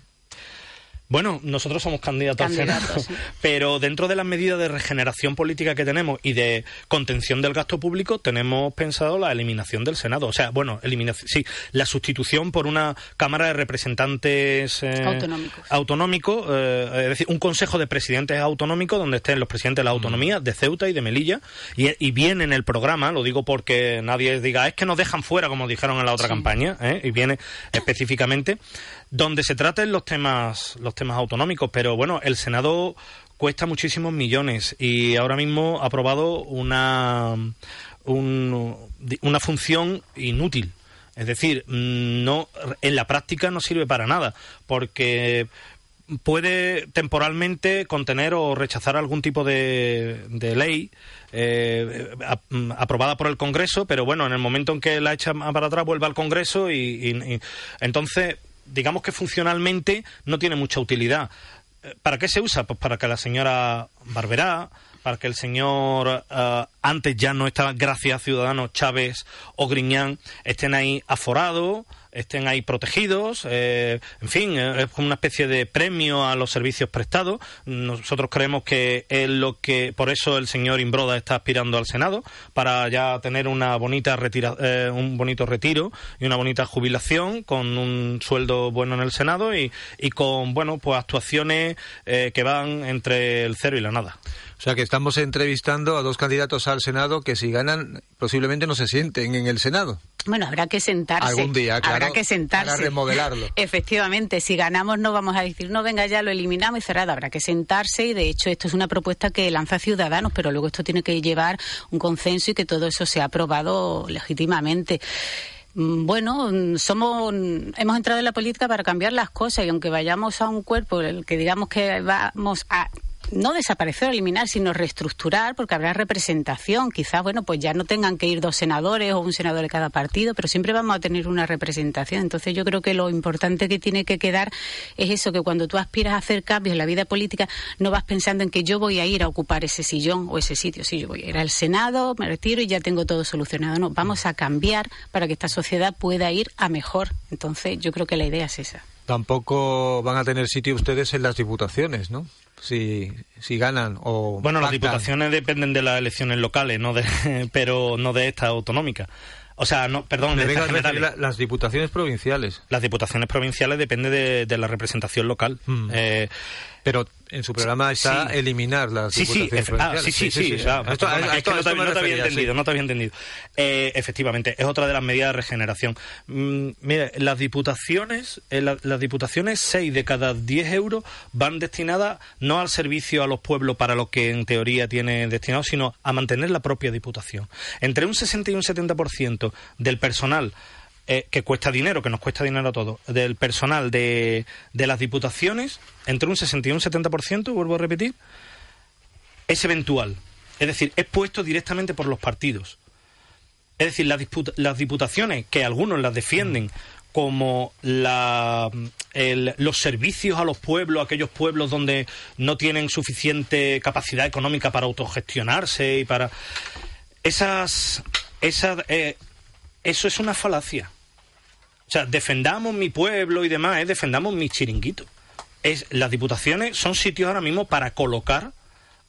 Bueno, nosotros somos candidatos, al Senado, pero dentro de las medidas de regeneración política que tenemos y de contención del gasto público, tenemos pensado la eliminación del Senado. O sea, bueno, eliminación, sí, la sustitución por una Cámara de Representantes eh, Autonómicos. autonómico, eh, es decir, un Consejo de Presidentes autonómico donde estén los presidentes de la autonomía de Ceuta y de Melilla. Y, y viene en el programa, lo digo porque nadie diga, es que nos dejan fuera, como dijeron en la otra campaña, ¿eh? y viene específicamente, donde se traten los temas, los temas autonómicos. Pero bueno, el Senado cuesta muchísimos millones y ahora mismo ha aprobado una, un- una función inútil. Es decir, mm, no, en la práctica no sirve para nada, porque puede temporalmente contener o rechazar algún tipo de, de ley eh, mm, aprobada por el Congreso, pero bueno, en el momento en que la echa para atrás vuelve al Congreso y- y- entonces digamos que funcionalmente no tiene mucha utilidad. Eh, ¿Para qué se usa? Pues para que la señora Barberá, para que el señor eh, antes ya no estaba, gracias Ciudadanos, Chávez o Griñán, estén ahí aforados, estén ahí protegidos, eh, en fin, eh, es como una especie de premio a los servicios prestados. Nosotros creemos que es lo que, por eso el señor Imbroda está aspirando al Senado, para ya tener una bonita retira, eh, un bonito retiro y una bonita jubilación con un sueldo bueno en el Senado y, y con, bueno, pues actuaciones que van entre el cero y la nada. O sea que estamos entrevistando a dos candidatos al Senado que si ganan posiblemente no se sienten en el Senado. Bueno, habrá que sentarse. Algún día, claro, Habrá que sentarse. para remodelarlo. Efectivamente, si ganamos no vamos a decir, no, venga ya, lo eliminamos y cerrado. Habrá que sentarse y de hecho esto es una propuesta que lanza Ciudadanos, pero luego esto tiene que llevar un consenso y que todo eso sea aprobado legítimamente. Mm, Bueno, mm, somos, mm, hemos entrado en la política para cambiar las cosas y aunque vayamos a un cuerpo el que digamos que vamos a no desaparecer o eliminar, sino reestructurar, porque habrá representación. Quizás, bueno, pues ya no tengan que ir dos senadores o un senador de cada partido, pero siempre vamos a tener una representación. Entonces yo creo que lo importante que tiene que quedar es eso, que cuando tú aspiras a hacer cambios en la vida política, no vas pensando en que yo voy a ir a ocupar ese sillón o ese sitio. Sí, yo voy a ir al Senado, me retiro y ya tengo todo solucionado. No, vamos a cambiar para que esta sociedad pueda ir a mejor. Entonces yo creo que la idea es esa. Tampoco van a tener sitio ustedes en las diputaciones, ¿no? Si, si ganan o. Bueno, las diputaciones dependen de las elecciones locales, no de, pero no de esta autonómica. O sea, no, perdón, de la- las diputaciones provinciales. Las diputaciones provinciales depende de, de la representación local. Eh, Pero en su programa está Sí. eliminar las Sí, sí, ah, sí, sí, sí. no te, había entendido, no te había entendido. Eh, efectivamente, es otra de las medidas de regeneración. Mm, mire, las diputaciones, eh, la- las diputaciones, 6 de cada 10 euros van destinadas no al servicio a los pueblos para lo que en teoría tiene destinado, sino a mantener la propia diputación. Entre un 60 y un 70% del personal eh, que cuesta dinero, que nos cuesta dinero a todos, del personal de, de las diputaciones, entre un 60 y un 70%, vuelvo a repetir, es eventual. Es decir, es puesto directamente por los partidos. Es decir, las, diputaciones, que algunos las defienden como la, el- los servicios a los pueblos, aquellos pueblos donde no tienen suficiente capacidad económica para autogestionarse y para... Esas... esas eh, eso es una falacia. O sea, defendamos mi pueblo y demás, es defendamos mi chiringuito. Es, las diputaciones son sitios ahora mismo para colocar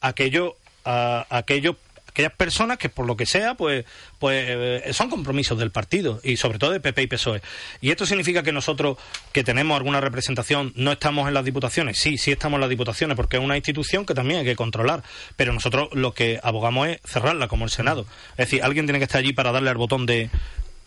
aquello, a, aquello, aquellas personas que por lo que sea, pues, pues eh, son compromisos del partido y sobre todo de PP y PSOE. Y esto significa que nosotros, que tenemos alguna representación, no estamos en las diputaciones. Sí, sí estamos en las diputaciones porque es una institución que también hay que controlar. Pero nosotros lo que abogamos es cerrarla como el Senado. Es decir, alguien tiene que estar allí para darle al botón de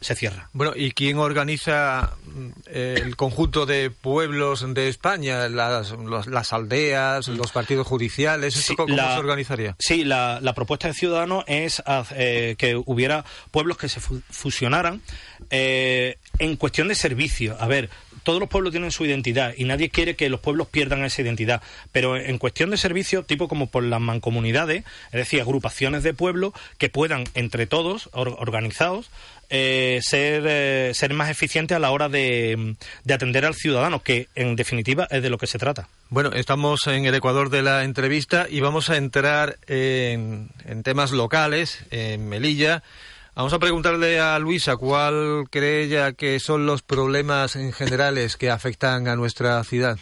se cierra. Bueno, ¿y quién organiza mm, el conjunto de pueblos de España? Las, los- las aldeas, los partidos judiciales, ¿esto Sí, cómo la- se organizaría? Sí, la, la propuesta de Ciudadanos es eh, que hubiera pueblos que se fu- fusionaran eh, en cuestión de servicio. A ver, todos los pueblos tienen su identidad y nadie quiere que los pueblos pierdan esa identidad. Pero en cuestión de servicio, tipo como por las mancomunidades, es decir, agrupaciones de pueblos que puedan, entre todos, or- organizados, eh, ser, eh, ser más eficientes a la hora de, de atender al ciudadano, que en definitiva es de lo que se trata. Bueno, estamos en el Ecuador de la entrevista y vamos a entrar en, en temas locales, en Melilla. Vamos a preguntarle a Luisa cuál cree ella que son los problemas en generales que afectan a nuestra ciudad.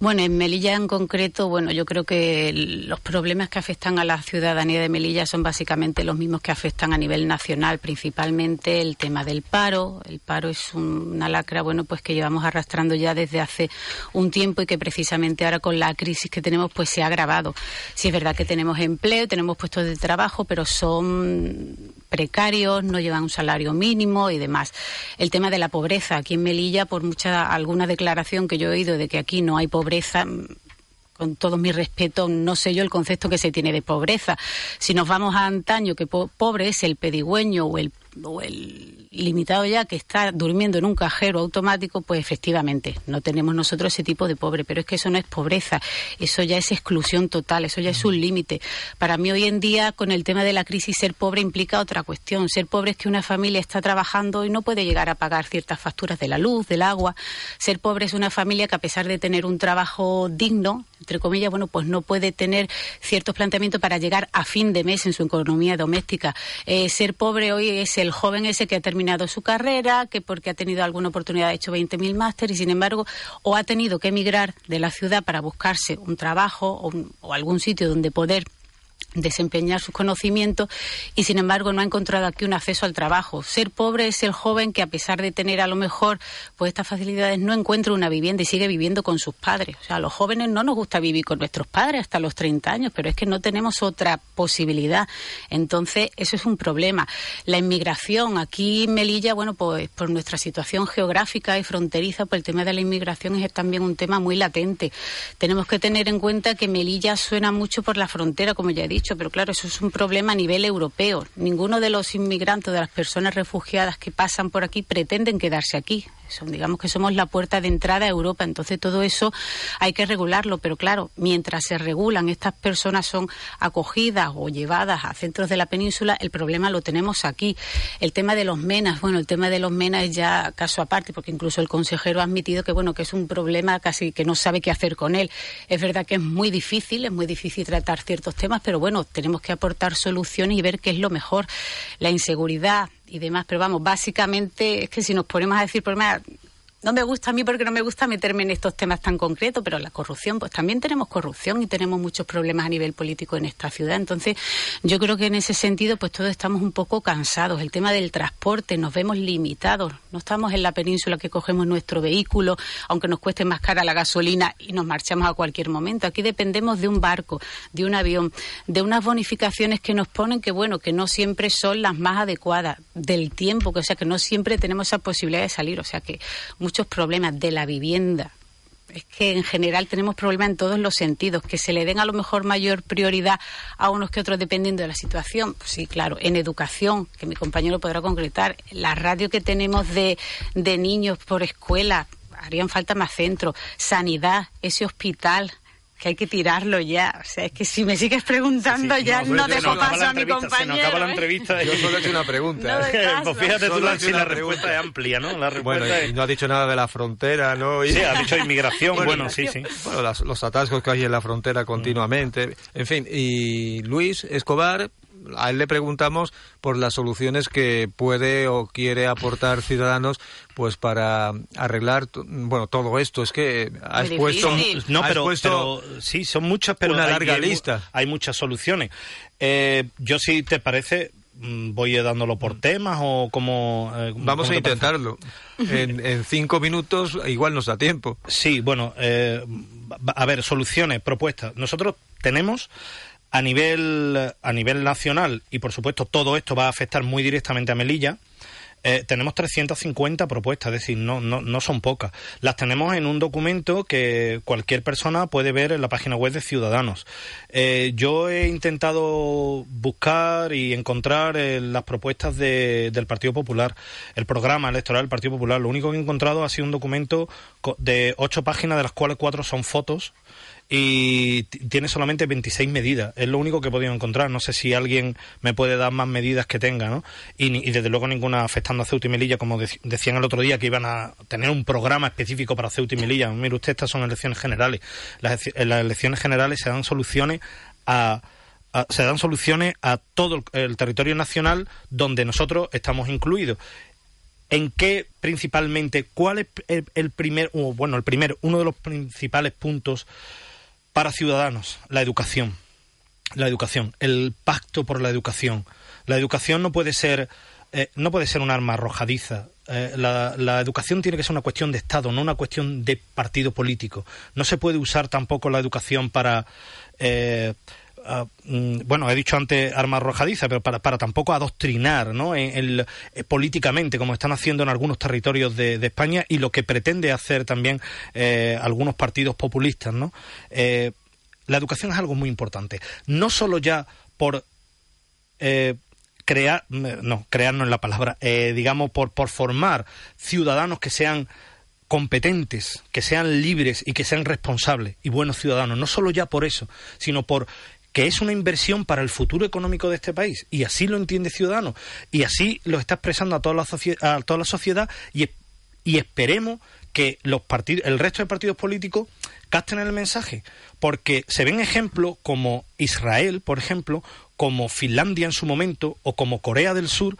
Bueno, en Melilla en concreto, bueno, yo creo que los problemas que afectan a la ciudadanía de Melilla son básicamente los mismos que afectan a nivel nacional, principalmente el tema del paro. El paro es un- una lacra, bueno, pues que llevamos arrastrando ya desde hace un tiempo y que precisamente ahora con la crisis que tenemos, pues se ha agravado. Sí es verdad que tenemos empleo, tenemos puestos de trabajo, pero son precarios, no llevan un salario mínimo y demás. El tema de la pobreza aquí en Melilla, por mucha alguna declaración que yo he oído de que aquí no hay pobreza, mm, con todo mi respeto, no sé yo el concepto que se tiene de pobreza. Si nos vamos a antaño, que po- pobre es el pedigüeño o el, o el limitado ya que está durmiendo en un cajero automático, pues efectivamente no tenemos nosotros ese tipo de pobre, pero es que eso no es pobreza, eso ya es exclusión total, eso ya es un límite. Para mí hoy en día, con el tema de la crisis, ser pobre implica otra cuestión. Ser pobre es que una familia está trabajando y no puede llegar a pagar ciertas facturas de la luz, del agua. Ser pobre es una familia que a pesar de tener un trabajo digno, entre comillas, bueno, pues no puede tener ciertos planteamientos para llegar a fin de mes en su economía doméstica. Eh, ser pobre hoy es el joven ese que ha terminado su carrera, que porque ha tenido alguna oportunidad ha hecho 20.000 másteres y sin embargo o ha tenido que emigrar de la ciudad para buscarse un trabajo o algún sitio donde poder desempeñar sus conocimientos y sin embargo no ha encontrado aquí un acceso al trabajo. Ser pobre es el joven que a pesar de tener a lo mejor pues estas facilidades no encuentra una vivienda y sigue viviendo con sus padres. O sea, a los jóvenes no nos gusta vivir con nuestros padres hasta los 30 años, pero es que no tenemos otra posibilidad. Entonces, eso es un problema. La inmigración aquí en Melilla, bueno, pues por nuestra situación geográfica y fronteriza, pues el tema de la inmigración es también un tema muy latente. Tenemos que tener en cuenta que Melilla suena mucho por la frontera, como ya he dicho pero claro, eso es un problema a nivel europeo. Ninguno de los inmigrantes, de las personas refugiadas que pasan por aquí, pretenden quedarse aquí. Son, digamos que somos la puerta de entrada a Europa, entonces todo eso hay que regularlo, pero claro, mientras se regulan, estas personas son acogidas o llevadas a centros de la península, el problema lo tenemos aquí. El tema de los menas, bueno, el tema de los menas es ya caso aparte, porque incluso el consejero ha admitido que bueno, que es un problema casi que no sabe qué hacer con él. Es verdad que es muy difícil, es muy difícil tratar ciertos temas, pero bueno, tenemos que aportar soluciones y ver qué es lo mejor. La inseguridad, y demás, pero vamos, básicamente es que si nos ponemos a decir, más, no me gusta a mí porque no me gusta meterme en estos temas tan concretos, pero la corrupción, pues también tenemos corrupción y tenemos muchos problemas a nivel político en esta ciudad. Entonces, yo creo que en ese sentido, pues todos estamos un poco cansados. El tema del transporte, nos vemos limitados. No estamos en la península que cogemos nuestro vehículo, aunque nos cueste más cara la gasolina y nos marchamos a cualquier momento. Aquí dependemos de un barco, de un avión, de unas bonificaciones que nos ponen que, bueno, que no siempre son las más adecuadas, del tiempo, que o sea, que no siempre tenemos esa posibilidad de salir. O sea, que muchos problemas de la vivienda. Es que en general tenemos problemas en todos los sentidos, que se le den a lo mejor mayor prioridad a unos que otros dependiendo de la situación. Pues sí, claro, en educación, que mi compañero podrá concretar, la radio que tenemos de, de niños por escuela, harían falta más centros, sanidad, ese hospital que hay que tirarlo ya. O sea, es que si me sigues preguntando Sí, sí, ya no, no, dejo paso la a mi entrevista, se nos compañero. acaba la ¿eh? entrevista. Yo solo he hecho una pregunta. ¿eh? pues fíjate tú, Solo he la, si la respuesta es amplia, ¿no? La respuesta Bueno, es... y no ha dicho nada de la frontera, ¿no? Y- Sí, ha dicho inmigración, bueno, sí, sí. Bueno, las- los atascos que hay en la frontera continuamente. En fin, y Luis Escobar, a él le preguntamos por las soluciones que puede o quiere aportar Ciudadanos pues para arreglar to- bueno todo esto es que has Muy puesto. No, has pero, puesto pero sí, son muchas, pero una hay- larga hay lista. Hay muchas soluciones. Eh, yo, si te parece, mm, voy dándolo por temas o como... eh, Vamos ¿cómo a intentarlo. En, en cinco minutos igual nos da tiempo. Sí, bueno, eh, a ver, soluciones, propuestas. Nosotros tenemos a nivel a nivel nacional y por supuesto todo esto va a afectar muy directamente a Melilla. eh, tenemos 350 propuestas, es decir, no, no, no son pocas. Las tenemos en un documento que cualquier persona puede ver en la página web de Ciudadanos. Eh, yo he intentado buscar y encontrar eh, las propuestas de- del Partido Popular, el programa electoral del Partido Popular. Lo único que he encontrado ha sido un documento de ocho páginas, de las cuales cuatro son fotos y tiene solamente 26 medidas. Es lo único que he podido encontrar. No sé si alguien me puede dar más medidas que tenga, ¿no? Y, y desde luego ninguna afectando a Ceuta y Melilla, como dec- decían el otro día que iban a tener un programa específico para Ceuta y Melilla. Mire usted, estas son elecciones generales. Las, en las elecciones generales se dan soluciones a se dan soluciones a todo el, territorio nacional donde nosotros estamos incluidos. ¿En qué principalmente, cuál es el, el primer, o, bueno, el primer, uno de los principales puntos para ciudadanos? La educación. La educación, el pacto por la educación. La educación no puede ser, eh, no puede ser un arma arrojadiza. Eh, la, educación tiene que ser una cuestión de Estado, no una cuestión de partido político. No se puede usar tampoco la educación para eh, mm, bueno, he dicho antes arma arrojadiza, pero para, para tampoco adoctrinar ¿no? en- en- eh, políticamente, como están haciendo en algunos territorios de, España y lo que pretende hacer también eh, algunos partidos populistas. ¿no? Eh, la educación es algo muy importante. No solo ya por eh, crear, no, crear no es la palabra, digamos, por, por formar ciudadanos que sean competentes, que sean libres y que sean responsables y buenos ciudadanos. No solo ya por eso, sino por que es una inversión para el futuro económico de este país. Y así lo entiende Ciudadanos. Y así lo está expresando a toda la, a toda la sociedad y, y esperemos que los partidos, el resto de partidos políticos capten el mensaje. Porque se ven ejemplos como Israel, por ejemplo, como Finlandia en su momento, o como Corea del Sur,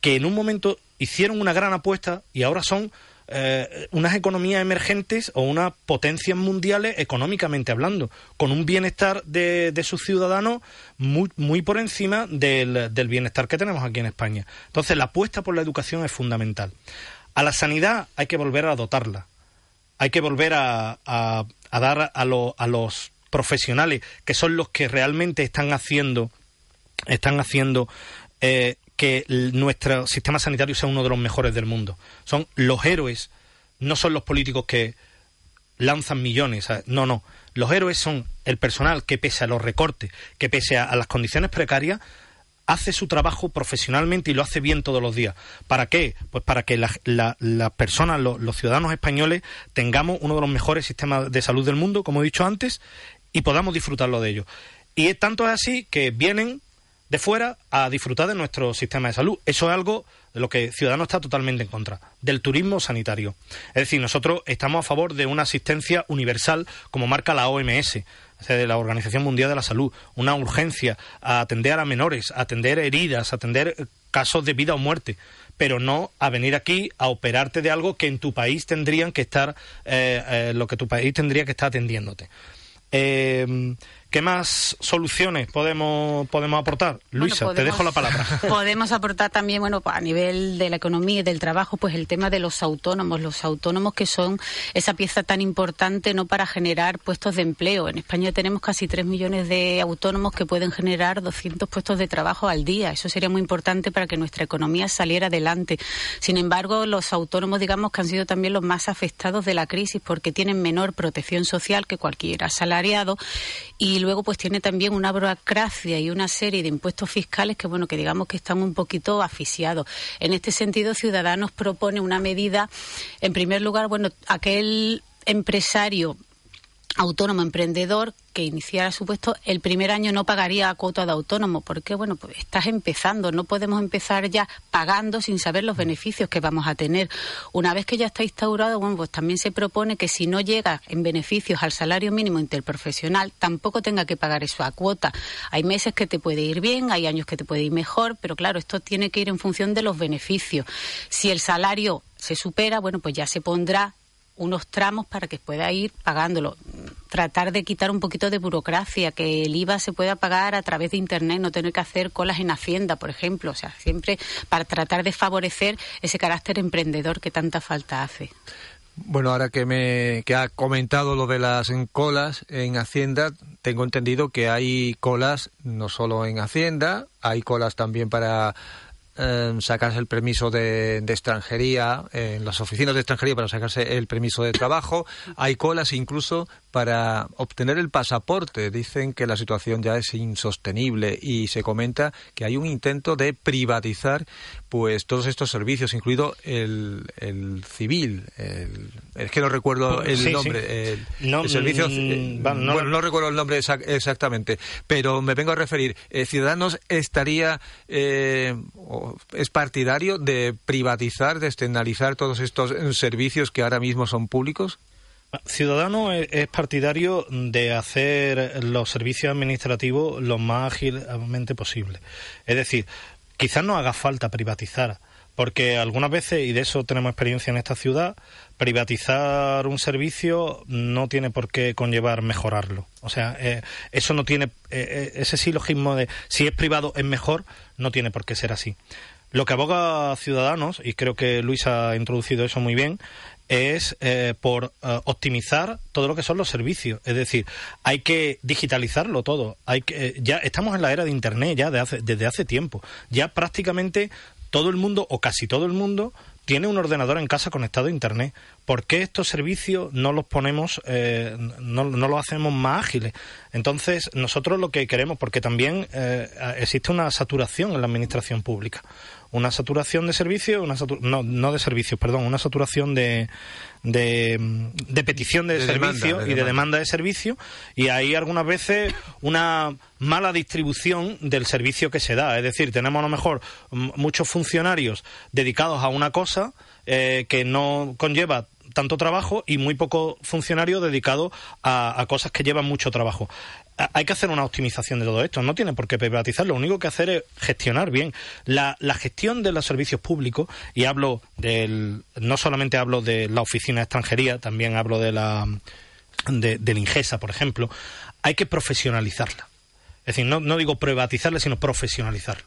que en un momento hicieron una gran apuesta y ahora son eh, unas economías emergentes o unas potencias mundiales económicamente hablando, con un bienestar de, de sus ciudadanos muy, muy por encima del, del bienestar que tenemos aquí en España. Entonces, la apuesta por la educación es fundamental. A la sanidad hay que volver a dotarla. Hay que volver a, a- a dar a, lo- a los profesionales, que son los que realmente están haciendo, están haciendo eh, que nuestro sistema sanitario sea uno de los mejores del mundo. Son los héroes, no son los políticos que lanzan millones. No, no. Los héroes son el personal que pese a los recortes, que pese a, las condiciones precarias, hace su trabajo profesionalmente y lo hace bien todos los días. ¿Para qué? Pues para que las la, personas, lo- los ciudadanos españoles, tengamos uno de los mejores sistemas de salud del mundo, como he dicho antes, y podamos disfrutarlo de ello. Y es tanto así que vienen de fuera a disfrutar de nuestro sistema de salud. Eso es algo de lo que Ciudadanos está totalmente en contra, del turismo sanitario. Es decir, nosotros estamos a favor de una asistencia universal como marca la OMS, de la Organización Mundial de la Salud, una urgencia a atender a menores, a atender heridas, a atender casos de vida o muerte, pero no a venir aquí a operarte de algo que en tu país tendrían que estar, eh, eh, lo que tu país tendría que estar atendiéndote. Eh, ¿Qué más soluciones podemos, podemos aportar? Luisa, te podemos- dejo la palabra. Podemos aportar también, bueno, a nivel de la economía y del trabajo, pues el tema de los autónomos, los autónomos que son esa pieza tan importante no para generar puestos de empleo. En España tenemos casi 3 millones de autónomos que pueden generar 200 puestos de trabajo al día. Eso sería muy importante para que nuestra economía saliera adelante. Sin embargo, los autónomos, digamos que han sido también los más afectados de la crisis porque tienen menor protección social que cualquier asalariado y luego pues tiene también una burocracia y una serie de impuestos fiscales que bueno que digamos que están un poquito asfixiados. En este sentido, Ciudadanos propone una medida, en primer lugar, bueno, aquel empresario autónomo emprendedor que iniciara su puesto el primer año no pagaría cuota de autónomo porque bueno pues estás empezando no podemos empezar ya pagando sin saber los beneficios que vamos a tener. Una vez que ya está instaurado bueno pues también se propone que si no llega en beneficios al salario mínimo interprofesional tampoco tenga que pagar eso a cuota. Hay meses que te puede ir bien hay años que te puede ir mejor pero claro esto tiene que ir en función de los beneficios. Si el salario se supera bueno pues ya se pondrá unos tramos para que pueda ir pagándolo. Tratar de quitar un poquito de burocracia, que el IVA se pueda pagar a través de Internet, no tener que hacer colas en Hacienda, por ejemplo. O sea, siempre para tratar de favorecer ese carácter emprendedor que tanta falta hace. Bueno, ahora que me que ha comentado lo de las colas en Hacienda, tengo entendido que hay colas no solo en Hacienda, hay colas también para eh, sacarse el permiso de, de extranjería, en las oficinas de extranjería para sacarse el permiso de trabajo, hay colas incluso para obtener el pasaporte. Dicen que la situación ya es insostenible y se comenta que hay un intento de privatizar pues todos estos servicios, incluido el, el civil. el- es que no recuerdo el Sí, sí. nombre. El, No, el servicio. mm, eh, va, no- bueno, no recuerdo el nombre exac- exactamente, pero me vengo a referir. eh, Ciudadanos estaría eh, o es partidario de privatizar, de externalizar todos estos eh, servicios que ahora mismo son públicos. Ciudadano es es partidario de hacer los servicios administrativos lo más ágilmente posible. Es decir, quizás no haga falta privatizar, porque algunas veces, y de eso tenemos experiencia en esta ciudad, privatizar un servicio no tiene por qué conllevar mejorarlo. O sea, eh, eso no tiene, eh, eh, ese silogismo de si es privado es mejor, no tiene por qué ser así. Lo que aboga Ciudadanos, y creo que Luis ha introducido eso muy bien, es eh, por eh, optimizar todo lo que son los servicios. Es decir, hay que digitalizarlo todo. Hay que, eh, ya estamos en la era de Internet ya de hace- desde hace tiempo. Ya prácticamente todo el mundo, o casi todo el mundo, tiene un ordenador en casa conectado a Internet. ¿Por qué estos servicios no los ponemos, eh, no, no los hacemos más ágiles? Entonces, nosotros lo que queremos, porque también eh, existe una saturación en la administración pública. Una saturación de servicios, una satu- no, no de servicios, perdón, una saturación de, de, de petición de, De demanda, servicio de y de demanda. de servicio y hay algunas veces una mala distribución del servicio que se da. Es decir, tenemos a lo mejor muchos funcionarios dedicados a una cosa eh, que no conlleva tanto trabajo y muy poco funcionario dedicado a, a cosas que llevan mucho trabajo. Hay que hacer una optimización de todo esto, no tiene por qué privatizar, lo único que hacer es gestionar bien. La, la gestión de los servicios públicos, y hablo del, no solamente hablo de la oficina de extranjería, también hablo de la, de, del Ingesa, por ejemplo, hay que profesionalizarla. Es decir, no, no digo privatizarla, sino profesionalizarla.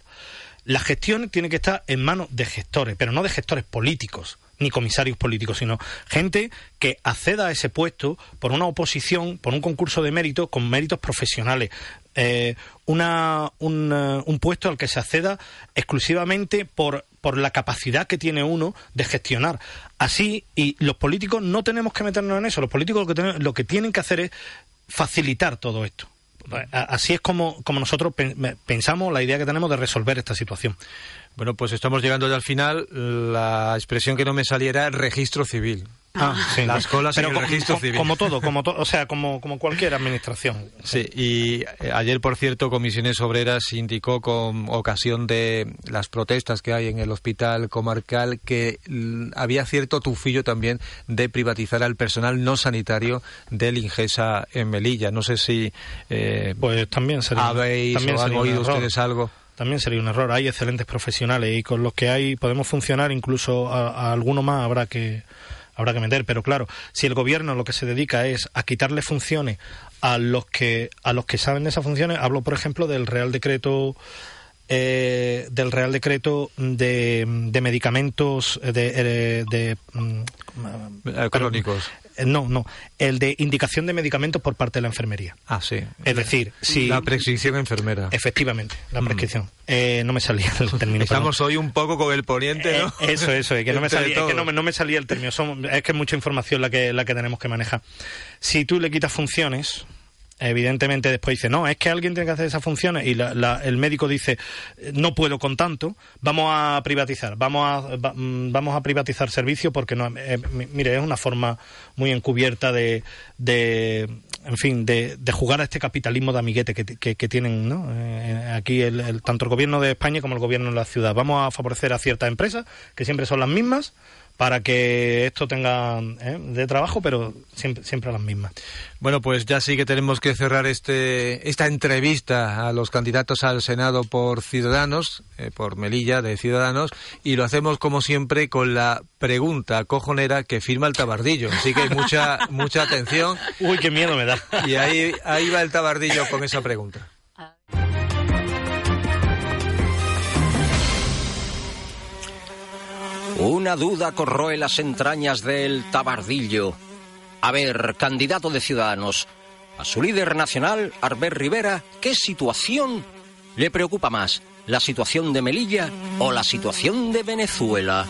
La gestión tiene que estar en manos de gestores, pero no de gestores políticos, ni comisarios políticos, sino gente que acceda a ese puesto por una oposición, por un concurso de méritos, con méritos profesionales. Eh, una, un, eh, un puesto al que se acceda exclusivamente por por la capacidad que tiene uno de gestionar. Así, y los políticos no tenemos que meternos en eso, los políticos lo que, tienen, lo que tienen que hacer es facilitar todo esto. A- Así es como, como nosotros pen- pensamos la idea que tenemos de resolver esta situación. Bueno, pues estamos llegando ya al final. La expresión que no me saliera registro civil. Ah, sí. Las colas Pero en el co- registro civil. Como todo, como to- o sea, como, como cualquier administración. Sí, y eh, ayer, por cierto, Comisiones Obreras indicó con ocasión de las protestas que hay en el hospital comarcal que mm, había cierto tufillo también de privatizar al personal no sanitario del Ingesa en Melilla. No sé si eh, pues también sería, habéis también o han oído ustedes algo. También sería un error. Hay excelentes profesionales y con los que hay podemos funcionar, incluso a, alguno más habrá que habrá que meter. Pero claro, si el gobierno lo que se dedica es a quitarle funciones a los que a los que saben de esas funciones, hablo por ejemplo del Real Decreto eh, del Real Decreto de, de medicamentos de, de, de, mm, Eh, crónicos. Eh, No, no. El de indicación de medicamentos por parte de la enfermería. Ah, sí. Es decir, si... La prescripción enfermera. Efectivamente, la prescripción. Eh, no me salía el término. Estamos hoy un poco con el poniente, ¿no? Eh, eso, eso, es que no me salía, es que todos. no me, no me salía el término. Son- es que es mucha información la que, la que tenemos que manejar. Si tú le quitas funciones, evidentemente después dice, no, es que alguien tiene que hacer esas funciones y la- la- el médico dice, no puedo con tanto, vamos a privatizar, vamos a, mm, vamos a privatizar servicios porque no, eh, mi- mire, es una forma muy encubierta de, de en fin, de, de jugar a este capitalismo de amiguete que, que- que tienen ¿no? Eh, aquí el, el- tanto el gobierno de España como el gobierno de la ciudad. Vamos a favorecer a ciertas empresas que siempre son las mismas para que esto tenga ¿eh? de trabajo, pero siempre, siempre las mismas. Bueno, pues ya sí que tenemos que cerrar este, esta entrevista a los candidatos al Senado por Ciudadanos, eh, por Melilla de Ciudadanos, y lo hacemos como siempre con la pregunta cojonera que firma el tabardillo. Así que mucha, mucha atención. Uy, qué miedo me da. Y ahí, ahí va el tabardillo con esa pregunta. Una duda corroe las entrañas del tabardillo. A ver, candidato de Ciudadanos, a su líder nacional, Arbert Rivera, ¿qué situación le preocupa más? ¿La situación de Melilla o la situación de Venezuela?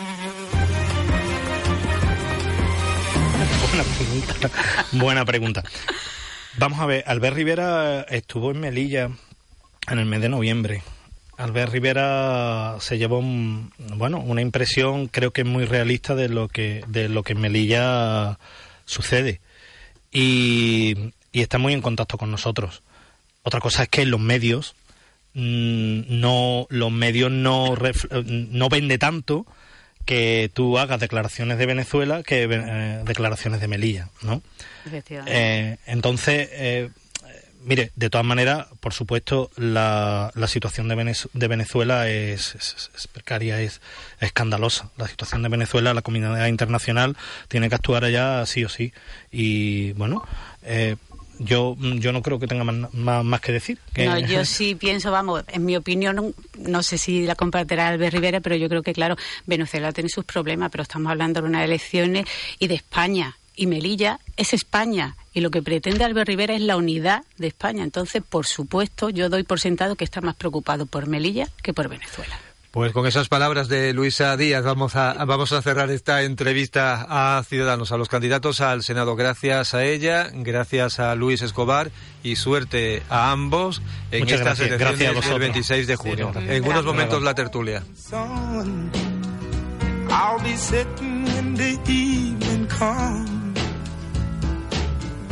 Buena pregunta. Buena pregunta. Vamos a ver, Albert Rivera estuvo en Melilla en el mes de noviembre. Albert Rivera se llevó un- bueno, una impresión creo que muy realista de lo que de lo que en Melilla sucede y, y está muy en contacto con nosotros. Otra cosa es que los medios mm, no los medios no ref- no vende tanto que tú hagas declaraciones de Venezuela que eh, declaraciones de Melilla, ¿no? Eh, entonces, eh, mire, de todas maneras, por supuesto, la, la situación de, Venez- de Venezuela es, es- es precaria, es escandalosa. La situación de Venezuela, la comunidad internacional tiene que actuar allá sí o sí. Y bueno, eh, yo, yo no creo que tenga más, más, más que decir. Que- No, yo sí pienso, vamos, en mi opinión, no sé si la compartirá Albert Rivera, pero yo creo que, claro, Venezuela tiene sus problemas, pero estamos hablando de unas elecciones y de España. Y Melilla es España. Y lo que pretende Albert Rivera es la unidad de España. Entonces, por supuesto, yo doy por sentado que está más preocupado por Melilla que por Venezuela. Pues con esas palabras de Luisa Díaz vamos a, vamos a cerrar esta entrevista a Ciudadanos, a los candidatos al Senado. Gracias a ella, gracias a Luis Escobar y suerte a ambos en Muchas estas gracias, gracias del vosotros. 26 de junio. en unos momentos la tertulia. sun. I'll be sitting when the evening comes,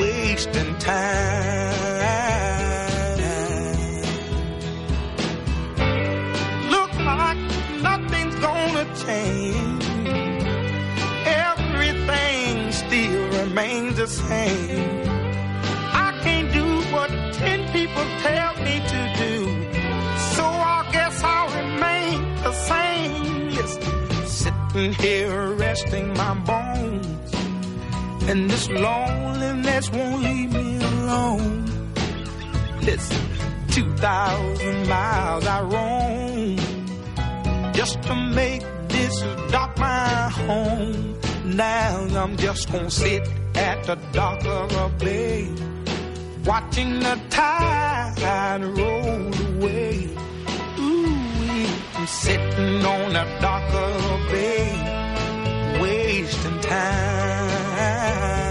wasting time. Look like nothing's gonna change. Everything still remains the same. I can't do what ten people tell me to do. So I guess I'll remain the same. Yes, sitting here resting my bones and this loneliness won't leave me alone. Listen, 2,000 miles I roam just to make this dock my home. Now I'm just gonna sit at the dock of a bay, watching the tide roll away. Ooh, I'm sitting on the dock of a bay, wasting time time.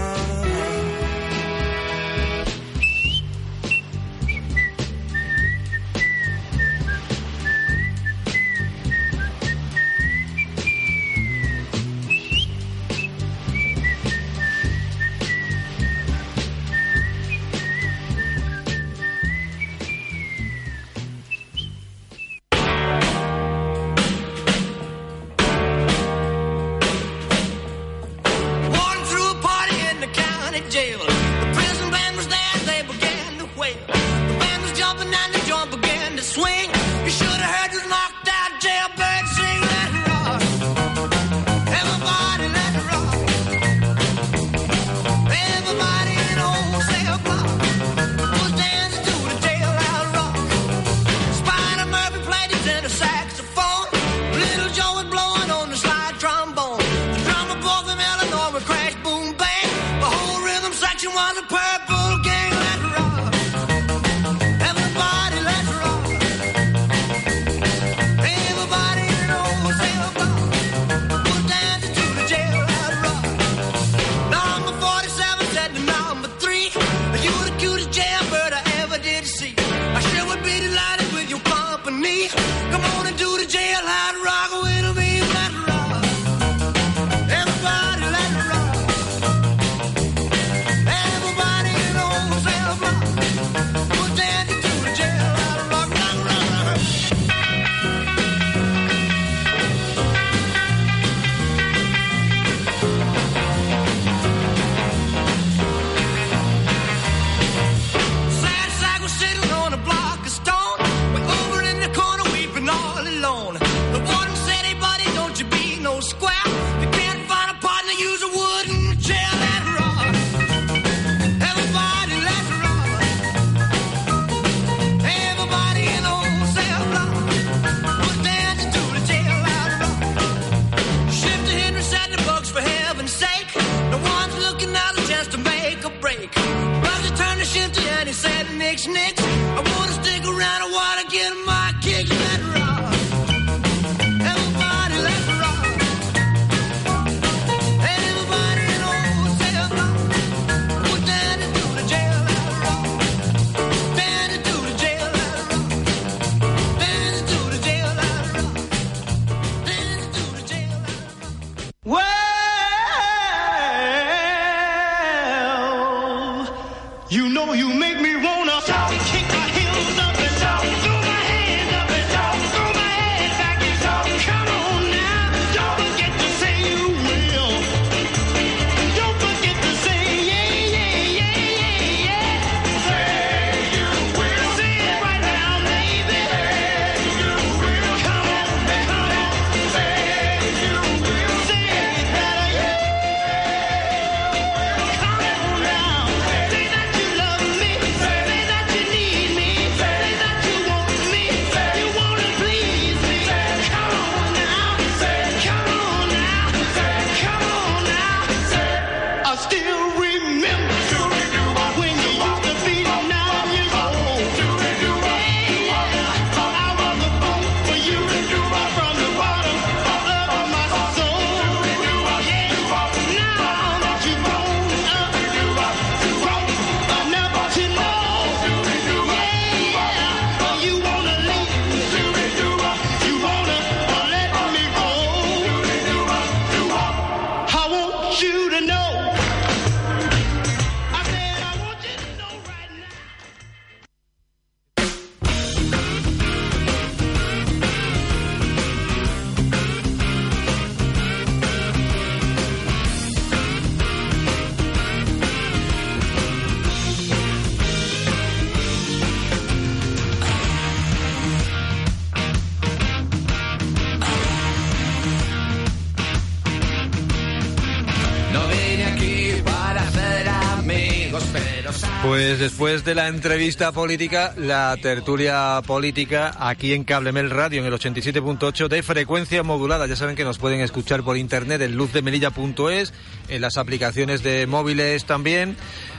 Después de la entrevista política, la tertulia política aquí en Cablemel Radio en el 87.8 de frecuencia modulada. Ya saben que nos pueden escuchar por internet en luzdemelilla.es, en las aplicaciones de móviles también,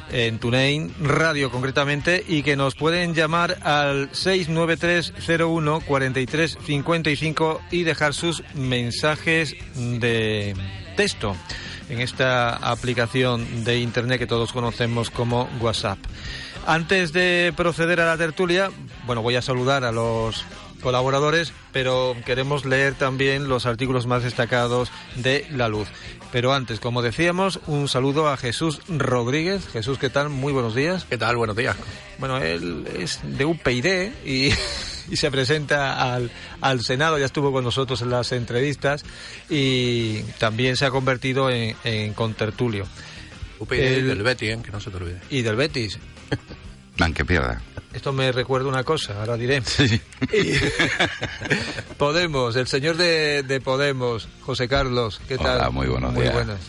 en TuneIn Radio concretamente, y que nos pueden llamar al 69301 4355 y dejar sus mensajes de texto en esta aplicación de Internet que todos conocemos como WhatsApp. Antes de proceder a la tertulia, bueno, voy a saludar a los colaboradores, pero queremos leer también los artículos más destacados de La Luz. Pero antes, como decíamos, un saludo a Jesús Rodríguez. Jesús, ¿qué tal? Muy buenos días. ¿Qué tal? Buenos días. Bueno, él es de UPyD y, y se presenta al, al Senado, ya estuvo con nosotros en las entrevistas y también se ha convertido en, en contertulio. UPyD El- del Betis, ¿eh? que no se te olvide. Y del Betis. Aunque pierda. Esto me recuerda una cosa, ahora diré. Podemos, el señor de, de Podemos, José Carlos, ¿qué tal? Hola, muy buenos Muy días. buenas.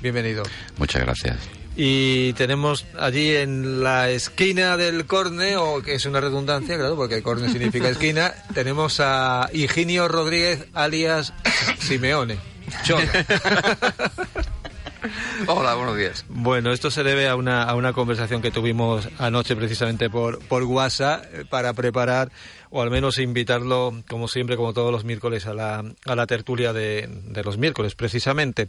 Bienvenido. Muchas gracias. Y tenemos allí en la esquina del corne, o que es una redundancia, claro, porque corne significa esquina, tenemos a Higinio Rodríguez alias Simeone. Cholo. Hola, buenos días. Bueno, esto se debe a una, a una conversación que tuvimos anoche precisamente por, por WhatsApp eh, para preparar o al menos invitarlo, como siempre, como todos los miércoles, a la, a la tertulia de, de los miércoles, precisamente.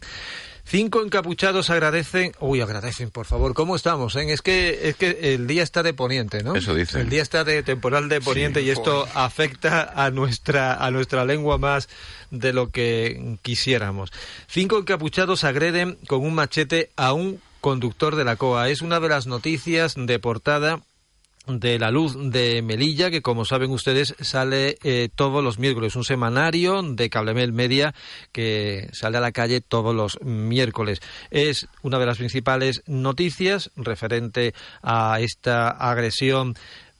Cinco encapuchados agradecen, uy, agradecen, por favor, ¿cómo estamos? eh? Es que es que el día está de poniente, ¿no? Eso dicen. El día está de temporal de poniente Sí, y esto afecta a nuestra a nuestra lengua más de lo que quisiéramos. Cinco encapuchados agreden con un machete a un conductor de la COA. Es una de las noticias de portada de la luz de Melilla, que como saben ustedes sale eh, todos los miércoles, un semanario de Cablemel Media que sale a la calle todos los miércoles. Es una de las principales noticias referente a esta agresión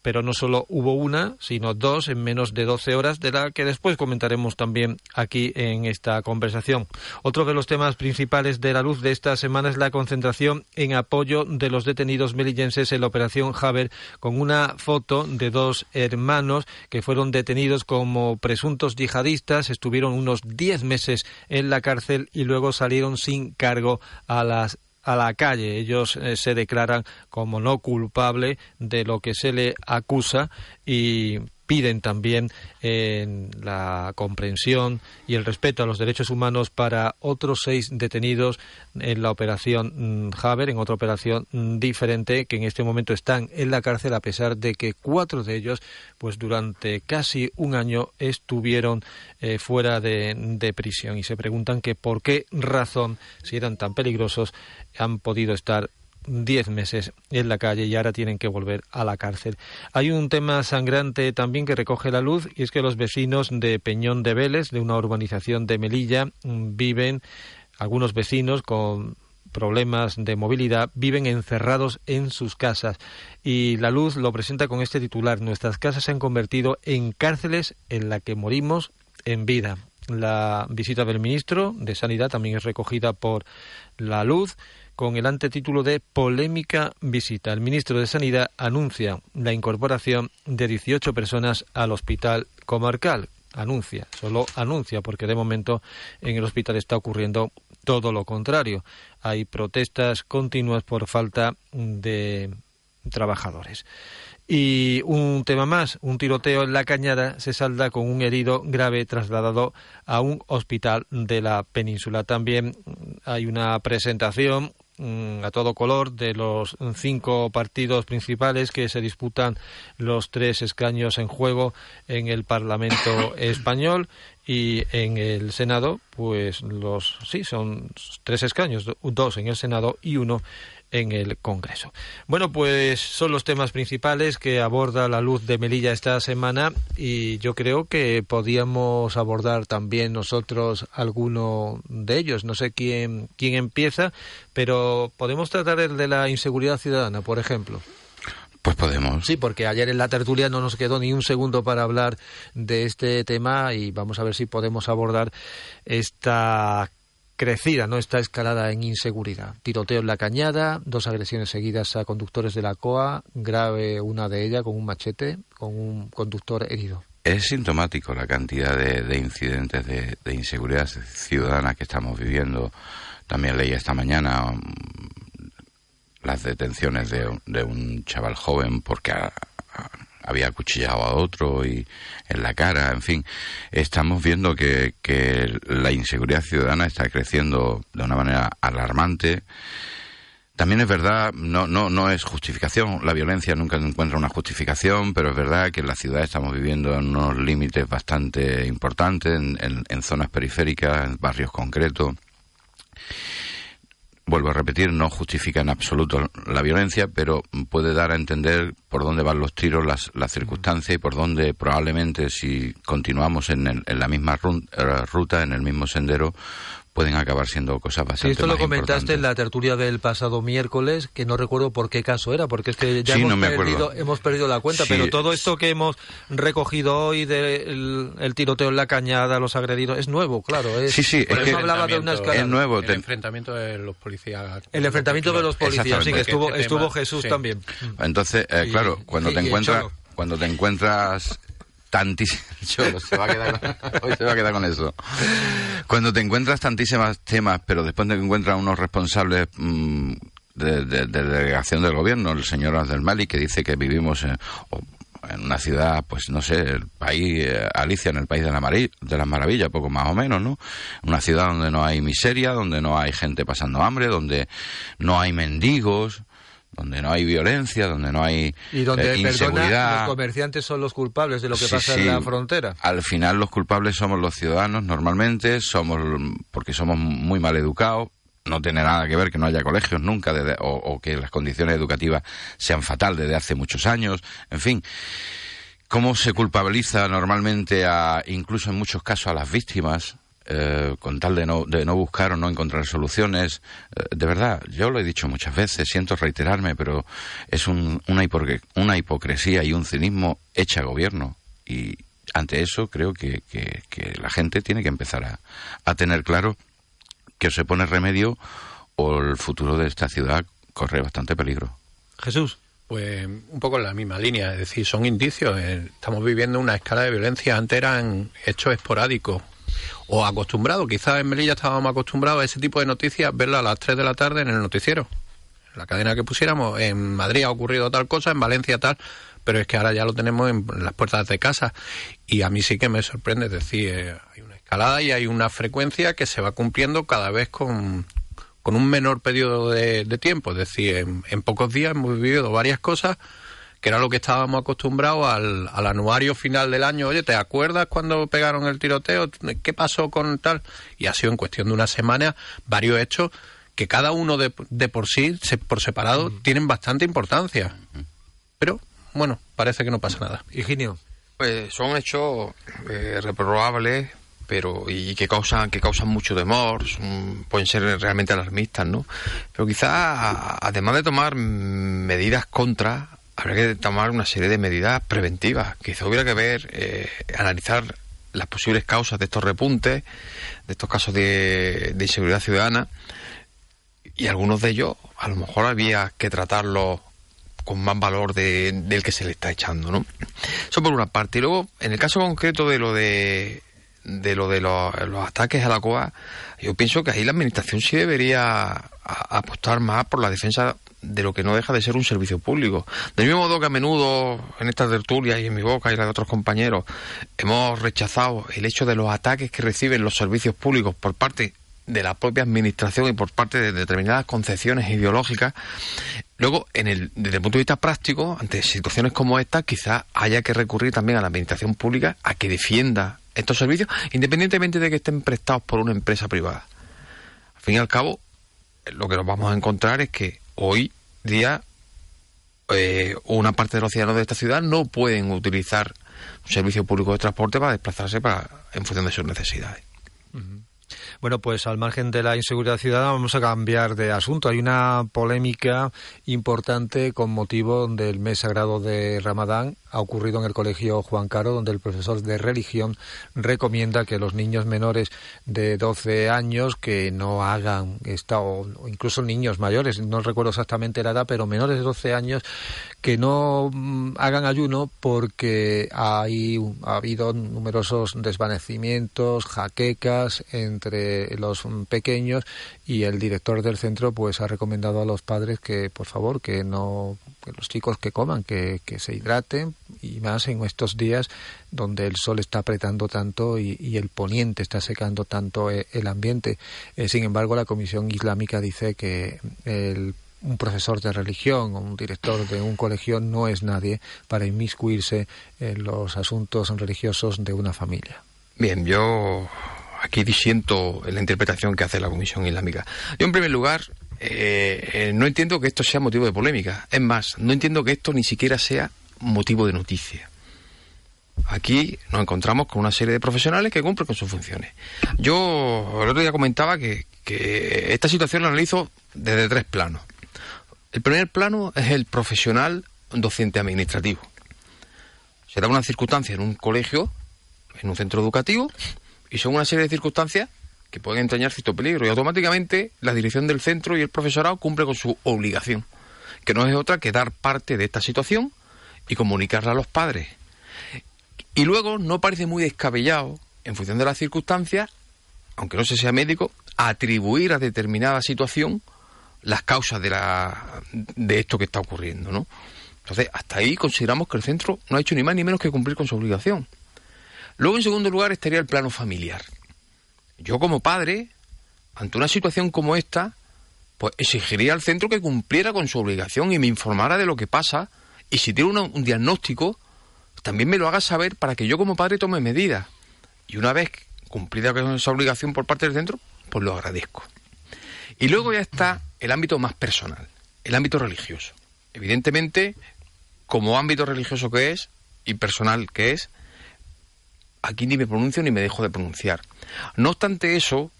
pero no solo hubo una, sino dos en menos de 12 horas, de la que después comentaremos también aquí en esta conversación. Otro de los temas principales de la luz de esta semana es la concentración en apoyo de los detenidos melillenses en la operación Haber, con una foto de dos hermanos que fueron detenidos como presuntos yihadistas, estuvieron unos 10 meses en la cárcel y luego salieron sin cargo a las a la calle. Ellos eh, se declaran como no culpable de lo que se le acusa y piden también la comprensión y el respeto a los derechos humanos para otros seis detenidos en la operación mm, Haber, en otra operación mm, diferente que en este momento están en la cárcel a pesar de que cuatro de ellos pues durante casi un año estuvieron eh, fuera de, de prisión. Y se preguntan que por qué razón si eran tan peligrosos han podido estar diez meses en la calle y ahora tienen que volver a la cárcel. Hay un tema sangrante también que recoge la luz y es que los vecinos de Peñón de Vélez, de una urbanización de Melilla, mm, viven, algunos vecinos con problemas de movilidad viven encerrados en sus casas y la luz lo presenta con este titular nuestras casas se han convertido en cárceles en la que morimos en vida la visita del ministro de Sanidad también es recogida por la luz con el antetítulo de Polémica visita. El ministro de Sanidad anuncia la incorporación de 18 personas al hospital comarcal. Anuncia, solo anuncia, porque de momento en el hospital está ocurriendo todo lo contrario. Hay protestas continuas por falta de trabajadores. Y un tema más, un tiroteo en la cañada se salda con un herido grave trasladado a un hospital de la península. También hay una presentación a todo color de los cinco partidos principales que se disputan los tres escaños en juego en el Parlamento español y en el Senado, pues los sí son tres escaños, do- dos en el Senado y uno en el Congreso. Bueno, pues son los temas principales que aborda la luz de Melilla esta semana y yo creo que podíamos abordar también nosotros alguno de ellos. No sé quién, quién empieza, pero podemos tratar el de la inseguridad ciudadana, por ejemplo. Pues podemos. Sí, porque ayer en la tertulia no nos quedó ni un segundo para hablar de este tema y vamos a ver si podemos abordar esta crecida, ¿no? Esta escalada en inseguridad. Tiroteo en la cañada, dos agresiones seguidas a conductores de la COA, grave una de ellas con un machete, con un conductor herido. Es sintomático la cantidad de, de incidentes de, de inseguridad ciudadana que estamos viviendo. También leí esta mañana mm, las detenciones de, de un chaval joven porque había acuchillado a otro y en la cara, en fin. Estamos viendo que, la inseguridad ciudadana está creciendo de una manera alarmante. También es verdad, no, no, no es justificación, la violencia nunca encuentra una justificación, pero es verdad que en la ciudad estamos viviendo en unos límites bastante importantes, en zonas periféricas, en barrios concretos. Vuelvo a repetir, no justifica en absoluto la violencia, pero puede dar a entender por dónde van los tiros, las, las circunstancias y por dónde probablemente si continuamos en, el- en la misma eh, ruta, en el mismo sendero, pueden acabar siendo cosas Sí, bastante esto lo más comentaste importantes. en la tertulia del pasado miércoles, que no recuerdo por qué caso era, porque es que ya Sí, hemos, no perdido, hemos perdido la cuenta, Sí. pero todo esto que hemos recogido hoy del el tiroteo en la cañada, los agredidos, es nuevo, claro. Es, Sí, sí, por es eso que hablaba de una escala. es nuevo. El enfrentamiento de los policías. El enfrentamiento de los policías, sí, que estuvo, Este estuvo tema, Jesús sí. también. Entonces, eh, claro, cuando y- te y encuentras, cuando te encuentras tantísimas, se va a quedar hoy se va a quedar con eso. Cuando te encuentras tantísimas temas, pero después te encuentras unos responsables mm, de, de- de delegación del gobierno, el señor Malik, que dice que vivimos en, una ciudad, pues no sé, el país, eh, Alicia, en el país de, de las maravillas, poco más o menos, ¿no? Una ciudad donde no hay miseria, donde no hay gente pasando hambre, donde no hay mendigos, donde no hay violencia, donde no hay Y donde, eh, perdona, inseguridad. los comerciantes son los culpables de lo que Sí, pasa sí. en la frontera. Al final los culpables somos los ciudadanos normalmente, somos porque somos muy mal educados. No tiene nada que ver que no haya colegios nunca desde- o, o que las condiciones educativas sean fatal desde hace muchos años. En fin, cómo se culpabiliza normalmente a, incluso en muchos casos a las víctimas eh, con tal de no, de no buscar o no encontrar soluciones. Eh, de verdad, yo lo he dicho muchas veces, siento reiterarme, pero es un- una, hipocre- una hipocresía y un cinismo hecha gobierno. Y ante eso creo que, que- que la gente tiene que empezar a, a tener claro que o se pone remedio o el futuro de esta ciudad corre bastante peligro. Jesús. Pues un poco en la misma línea, es decir, son indicios. eh, Estamos viviendo una escala de violencia. Antes eran hechos esporádicos o acostumbrados. Quizás en Melilla estábamos acostumbrados a ese tipo de noticias, verla a las 3 de la tarde en el noticiero. En la cadena que pusiéramos, en Madrid ha ocurrido tal cosa, en Valencia tal, pero es que ahora ya lo tenemos en las puertas de casa. Y a mí sí que me sorprende, es decir, eh, hay una escalada y hay una frecuencia que se va cumpliendo cada vez con, con un menor periodo de, de tiempo. Es decir, en, en pocos días hemos vivido varias cosas que era lo que estábamos acostumbrados al, al anuario final del año. Oye, ¿te acuerdas cuando pegaron el tiroteo? ¿Qué pasó con tal? Y ha sido en cuestión de una semana varios hechos que cada uno de, de por sí, se- por separado, tienen bastante importancia. Pero, bueno, parece que no pasa nada. Higinio. Pues son hechos eh, reprobables, pero y que causan que causan mucho temor, son- pueden ser realmente alarmistas, ¿no? Pero quizás además de tomar mm, medidas contra, habría que tomar una serie de medidas preventivas. Quizá hubiera que ver, eh, analizar las posibles causas de estos repuntes, de estos casos de, de inseguridad ciudadana, y algunos de ellos a lo mejor había que tratarlos con más valor de- del que se le está echando, ¿no? Eso por una parte. Y luego, en el caso concreto de lo de de lo de los, los ataques a la COA, yo pienso que ahí la administración sí debería apostar más por la defensa de lo que no deja de ser un servicio público. Del mismo modo que a menudo en esta tertulia y en mi boca y la de otros compañeros hemos rechazado el hecho de los ataques que reciben los servicios públicos por parte de la propia administración y por parte de determinadas concepciones ideológicas, Luego, en el, desde el punto de vista práctico, ante situaciones como esta, quizás haya que recurrir también a la administración pública a que defienda estos servicios, independientemente de que estén prestados por una empresa privada. Al fin y al cabo, lo que nos vamos a encontrar es que hoy día eh, una parte de los ciudadanos de esta ciudad no pueden utilizar un servicio público de transporte para desplazarse para, en función de sus necesidades. Bueno, pues al margen de la inseguridad ciudadana vamos a cambiar de asunto. Hay una polémica importante con motivo del mes sagrado de Ramadán ha ocurrido en el colegio Juan Caro, donde el profesor de religión recomienda que los niños menores de 12 años que no hagan esta, o incluso niños mayores, no recuerdo exactamente la edad, pero menores de 12 años que no mm, hagan ayuno porque hay, ha habido numerosos desvanecimientos, jaquecas entre los pequeños y el director del centro pues ha recomendado a los padres que por favor que no que los chicos que coman, que, que se hidraten y más en estos días donde el sol está apretando tanto y, el poniente está secando tanto eh, el ambiente. Eh, sin embargo, la Comisión Islámica dice que el un profesor de religión o un director de un colegio no es nadie para inmiscuirse en los asuntos religiosos de una familia. Bien, yo aquí disiento en la interpretación que hace la Comisión Islámica. Yo, en primer lugar, eh, eh, no entiendo que esto sea motivo de polémica. Es más, no entiendo que esto ni siquiera sea motivo de noticia. Aquí nos encontramos con una serie de profesionales que cumplen con sus funciones. Yo el otro día comentaba que, esta situación la analizo desde tres planos. El primer plano es el profesional docente administrativo. Se da una circunstancia en un colegio, en un centro educativo, y son una serie de circunstancias que pueden entrañar cierto peligro. Y automáticamente la dirección del centro y el profesorado cumple con su obligación, que no es otra que dar parte de esta situación y comunicarla a los padres. Y luego no parece muy descabellado, en función de las circunstancias, aunque no se sea médico, atribuir a determinada situación las causas de, la, de esto que está ocurriendo, ¿no? Entonces, hasta ahí consideramos que el centro no ha hecho ni más ni menos que cumplir con su obligación. Luego, en segundo lugar, estaría el plano familiar. Yo, como padre, ante una situación como esta, pues exigiría al centro que cumpliera con su obligación y me informara de lo que pasa. Y si tiene un diagnóstico, también me lo haga saber para que yo, como padre, tome medidas. Y una vez cumplida esa obligación por parte del centro, pues lo agradezco. Y luego ya está el ámbito más personal, el ámbito religioso. Evidentemente, como ámbito religioso que es y personal que es, aquí ni me pronuncio ni me dejo de pronunciar. No obstante eso,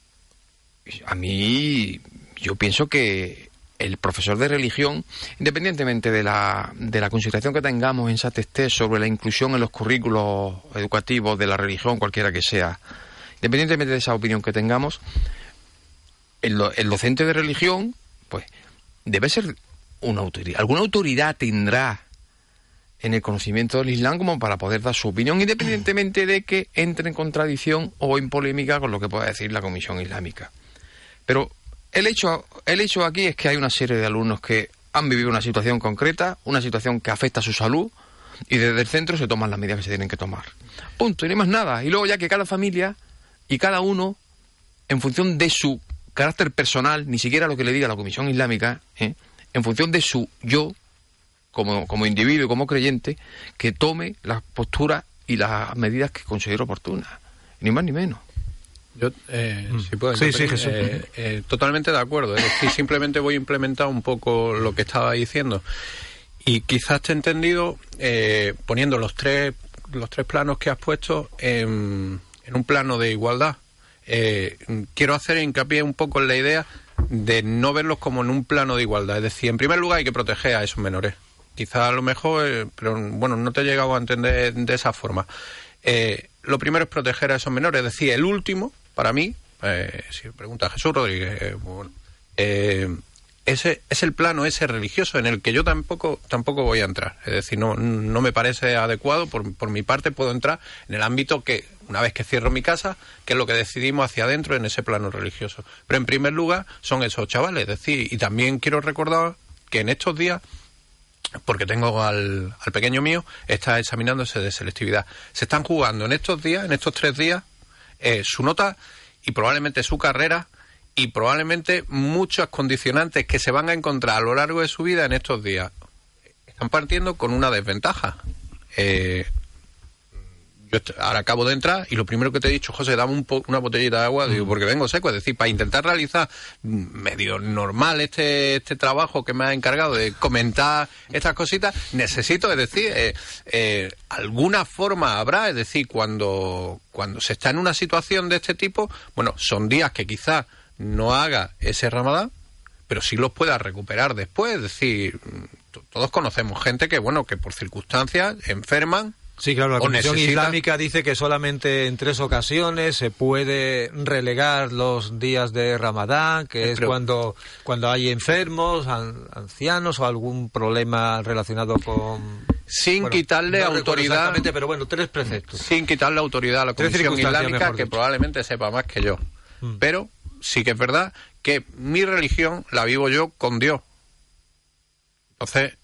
a mí yo pienso que el profesor de religión, independientemente de la, de la consideración que tengamos en SATESTE sobre la inclusión en los currículos educativos de la religión, cualquiera que sea, independientemente de esa opinión que tengamos, el, el docente de religión, pues, debe ser una autoridad. Alguna autoridad tendrá en el conocimiento del Islam como para poder dar su opinión, independientemente de que entre en contradicción o en polémica con lo que pueda decir la Comisión Islámica. Pero el hecho, el hecho aquí es que hay una serie de alumnos que han vivido una situación concreta, una situación que afecta a su salud, y desde el centro se toman las medidas que se tienen que tomar. Punto, y no hay más nada. Y luego ya que cada familia y cada uno, en función de su carácter personal, ni siquiera lo que le diga la Comisión Islámica, ¿eh? en función de su yo, como, como individuo y como creyente, que tome las posturas y las medidas que considere oportunas. Ni más ni menos. Yo, eh, si puedo Sí, sí, intervenir, Jesús. eh, eh, totalmente de acuerdo. Es decir, simplemente voy a implementar un poco lo que estaba diciendo. Y quizás te he entendido eh, poniendo los tres, los tres planos que has puesto en, en un plano de igualdad. Eh, quiero hacer hincapié un poco en la idea de no verlos como en un plano de igualdad. Es decir, en primer lugar hay que proteger a esos menores. Quizás a lo mejor, pero bueno, no te he llegado a entender de esa forma. Eh, lo primero es proteger a esos menores. Es decir, el último, para mí, eh, si pregunta Jesús Rodríguez, eh, bueno, eh, ese es el plano ese religioso en el que yo tampoco tampoco voy a entrar. Es decir, no, no me parece adecuado. Por, por mi parte puedo entrar en el ámbito que, una vez que cierro mi casa, que es lo que decidimos hacia adentro en ese plano religioso. Pero en primer lugar son esos chavales. Es decir, y también quiero recordar que en estos días porque tengo al, al pequeño mío, está examinándose de selectividad. Se están jugando en estos días, en estos tres días, eh, su nota y probablemente su carrera y probablemente muchos condicionantes que se van a encontrar a lo largo de su vida en estos días. Están partiendo con una desventaja. Eh, yo ahora acabo de entrar y lo primero que te he dicho, José, dame un po- una botellita de agua, digo, porque vengo seco. Es decir, para intentar realizar mm, medio normal este, este trabajo que me ha encargado de comentar estas cositas, necesito, es decir, eh, eh, alguna forma habrá, es decir, cuando, cuando se está en una situación de este tipo, bueno, son días que quizás no haga ese ramadán, pero sí los pueda recuperar después, es decir, t- todos conocemos gente que, bueno, que por circunstancias enferman. Sí, claro, la necesitan- Islámica dice que solamente en tres ocasiones se puede relegar los días de Ramadán, que es Pero- cuando, cuando hay enfermos, an- ancianos o algún problema relacionado con... Sin Bueno, quitarle no autoridad. exactamente, pero bueno, tres preceptos. Sin quitarle autoridad a la Comisión Islámica, que probablemente sepa más que yo. Mm. Pero sí que es verdad que mi religión la vivo yo con Dios. Entonces,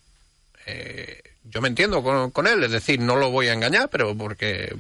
eh, yo me entiendo con, con él, es decir, no lo voy a engañar, pero porque,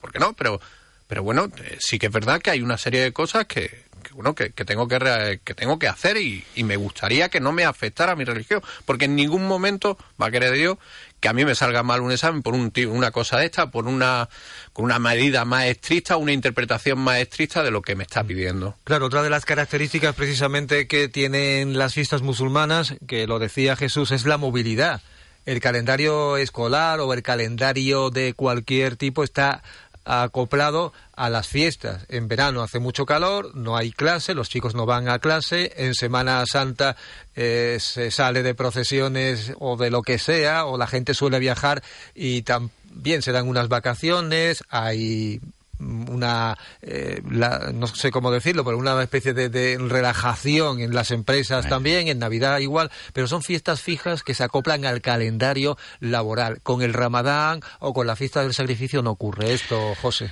porque no, pero, pero bueno, eh, sí que es verdad que hay una serie de cosas que, que, bueno, que, que tengo que, que tengo que hacer y, y me gustaría que no me afectara mi religión, porque en ningún momento va a querer Dios que a mí me salga mal un examen por un, una cosa de esta, por una, con una medida más estricta, una interpretación más estricta de lo que me está pidiendo. Claro, otra de las características precisamente que tienen las fiestas musulmanas, que lo decía Jesús, es la movilidad. El calendario escolar o el calendario de cualquier tipo está acoplado a las fiestas. En verano hace mucho calor, no hay clase, los chicos no van a clase. En Semana Santa eh, se sale de procesiones o de lo que sea, o la gente suele viajar y también se dan unas vacaciones, hay una eh, la- no sé cómo decirlo pero una especie de, de relajación en las empresas también en Navidad igual pero son fiestas fijas que se acoplan al calendario laboral. Con el Ramadán o con la fiesta del sacrificio no ocurre esto José.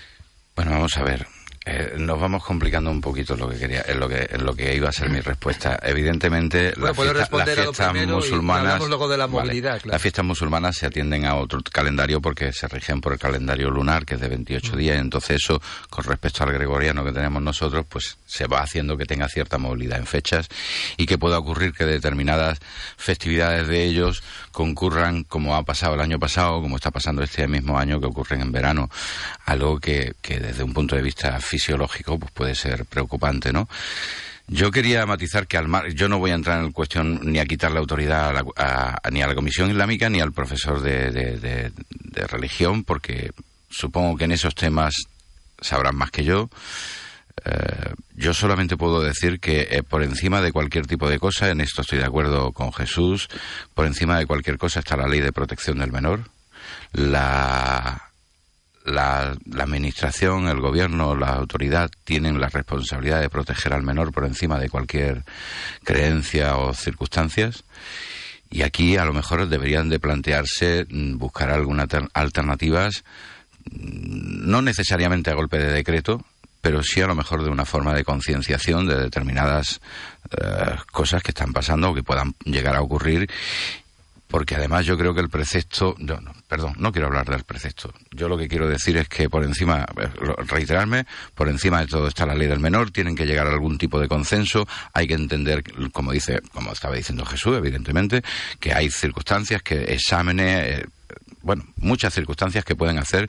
Bueno, vamos a ver. Eh, nos vamos complicando un poquito lo que quería, en lo que, en lo que iba a ser mi respuesta. Evidentemente, Bueno, las fiestas- musulmanas. hablamos luego de la Vale. movilidad, claro. Las fiestas musulmanas se atienden a otro calendario porque se rigen por el calendario lunar, que es de Mm. 28 días. Entonces, eso, con respecto al gregoriano que tenemos nosotros, pues se va haciendo que tenga cierta movilidad en fechas y que pueda ocurrir que determinadas festividades de ellos concurran, como ha pasado el año pasado, como está pasando este mismo año, que ocurren en verano. Algo que, que desde un punto de vista fisiológico pues puede ser preocupante, ¿no? Yo quería matizar que al mar, yo no voy a entrar en la cuestión ni a quitarle autoridad a la- a- a- ni a la Comisión Islámica ni al profesor de- de religión, porque supongo que en esos temas sabrán más que yo. Eh, yo solamente puedo decir que eh, por encima de cualquier tipo de cosa, en esto estoy de acuerdo con Jesús, por encima de cualquier cosa está la ley de protección del menor, la, la, la administración, el gobierno, la autoridad tienen la responsabilidad de proteger al menor por encima de cualquier creencia o circunstancias. Y aquí a lo mejor deberían de plantearse mm, buscar algunas alter- alternativas, mm, no necesariamente a golpe de decreto, pero sí a lo mejor de una forma de concienciación de determinadas eh, cosas que están pasando o que puedan llegar a ocurrir porque además yo creo que el precepto, perdón, no quiero hablar del precepto. Yo lo que quiero decir es que por encima, eh, reiterarme, por encima de todo está la ley del menor, tienen que llegar a algún tipo de consenso, hay que entender, como dice, como estaba diciendo Jesús, evidentemente, que hay circunstancias, que exámenes, eh, bueno, muchas circunstancias que pueden hacer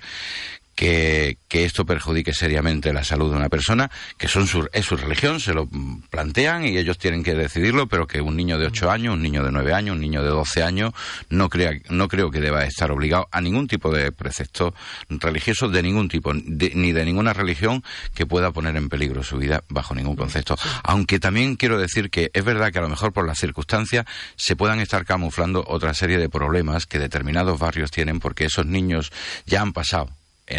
que, que esto perjudique seriamente la salud de una persona, que son su, es su religión, se lo plantean y ellos tienen que decidirlo, pero que un niño de 8 años, un niño de 9 años, un niño de 12 años, no, crea, no creo que deba estar obligado a ningún tipo de precepto religioso de ningún tipo, de- ni de ninguna religión que pueda poner en peligro su vida bajo ningún concepto. Aunque también quiero decir que es verdad que a lo mejor por las circunstancias se puedan estar camuflando otra serie de problemas que determinados barrios tienen porque esos niños ya han pasado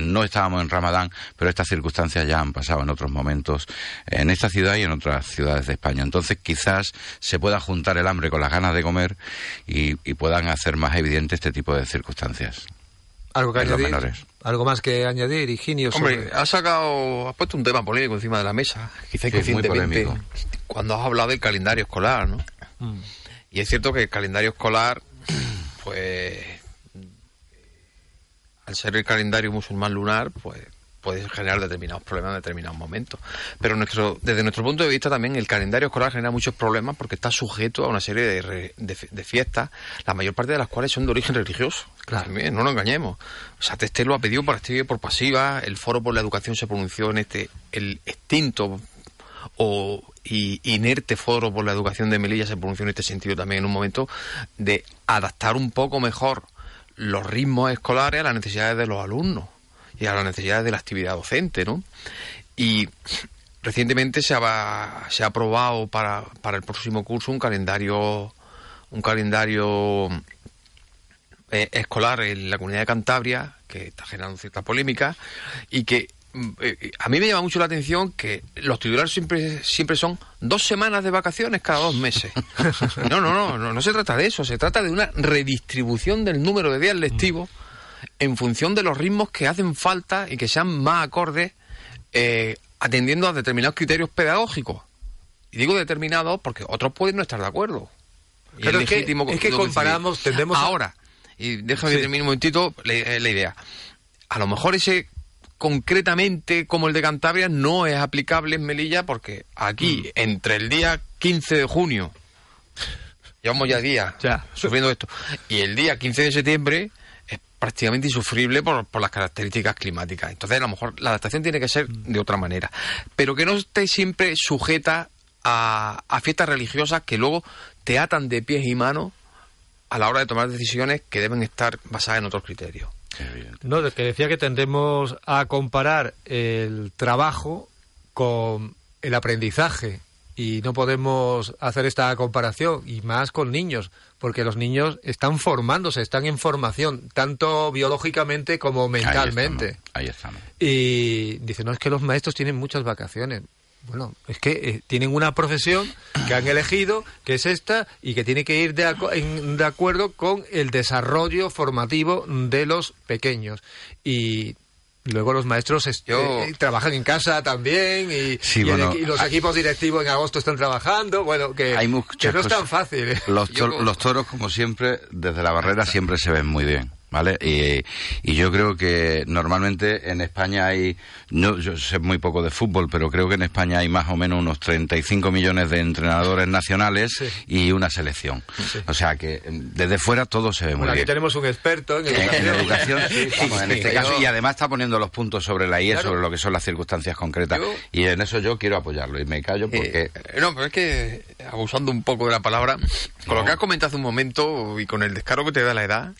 no estábamos en Ramadán, pero estas circunstancias ya han pasado en otros momentos en esta ciudad y en otras ciudades de España. Entonces, quizás se pueda juntar el hambre con las ganas de comer y, y puedan hacer más evidente este tipo de circunstancias. algo que añadir menores. algo más que añadir Higinio Hombre, sobre- has sacado, has puesto un tema polémico encima de la mesa, quizá Sí, muy inconscientemente, polémico. cuando has hablado del calendario escolar, ¿no? Mm. Y es cierto que el calendario escolar, pues, al ser el calendario musulmán lunar, pues puede generar determinados problemas en determinados momentos. Pero nuestro, desde nuestro punto de vista también el calendario escolar genera muchos problemas porque está sujeto a una serie de, re- de, de fiestas, la mayor parte de las cuales son de origen religioso. También, no nos engañemos. O sea, Testé lo ha pedido por activa y por pasiva, el Foro por la Educación se pronunció en este, el extinto o y inerte foro por la educación de Melilla se pronunció en este sentido también en un momento de adaptar un poco mejor los ritmos escolares a las necesidades de los alumnos y a las necesidades de la actividad docente, ¿no? Y recientemente se ha, se ha aprobado para, para el próximo curso un calendario un calendario eh, escolar en la comunidad de Cantabria que está generando cierta polémica y que a mí me llama mucho la atención que los titulares siempre siempre son dos semanas de vacaciones cada dos meses. No, no, no, no, no se trata de eso, se trata de una redistribución del número de días lectivos en función de los ritmos que hacen falta y que sean más acordes eh, atendiendo a determinados criterios pedagógicos. Y digo determinados porque otros pueden no estar de acuerdo. Y Claro, es que- es que comparamos, tendemos Ahora, y déjame que termine un momentito la, eh, la idea. A lo mejor ese concretamente como el de Cantabria no es aplicable en Melilla porque aquí Mm. entre el día 15 de junio llevamos ya días sufriendo esto y el día 15 de septiembre es prácticamente insufrible por, por las características climáticas. Entonces, a lo mejor la adaptación tiene que ser de otra manera, pero que no esté siempre sujeta a, a fiestas religiosas que luego te atan de pies y manos a la hora de tomar decisiones que deben estar basadas en otros criterios. No, que decía que tendemos a comparar el trabajo con el aprendizaje y no podemos hacer esta comparación y más con niños porque los niños están formándose, están en formación tanto biológicamente como mentalmente. Ahí estamos. Y dice, no, es que los maestros tienen muchas vacaciones. Bueno, es que eh, tienen una profesión que han elegido, que es esta, y que tiene que ir de, aco- en- de acuerdo con el desarrollo formativo de los pequeños. Y luego los maestros est- eh, trabajan en casa también, y, Sí, y el bueno, equi- y los hay- equipos directivos en agosto están trabajando. Bueno, que, Hay que no es tan fácil. ¿eh? Los, to- los toros, como siempre, desde la barrera siempre se ven muy bien, ¿vale? Y, y yo creo que normalmente en España hay, no, yo sé muy poco de fútbol, pero creo que en España hay más o menos unos 35 millones de entrenadores nacionales y una selección. O sea que em, desde fuera todo se ve muy Bueno, aquí bien. tenemos un experto en En, educación. en educación, sí, vamos, en este Sí, caso, yo- y además está poniendo los puntos sobre la IE, Claro. sobre lo que son las circunstancias concretas. Yo- Y en eso yo quiero apoyarlo y me callo porque... Eh, no, pero es que, abusando un poco de la palabra, con lo que has comentado hace un momento y con el descaro que te da la edad,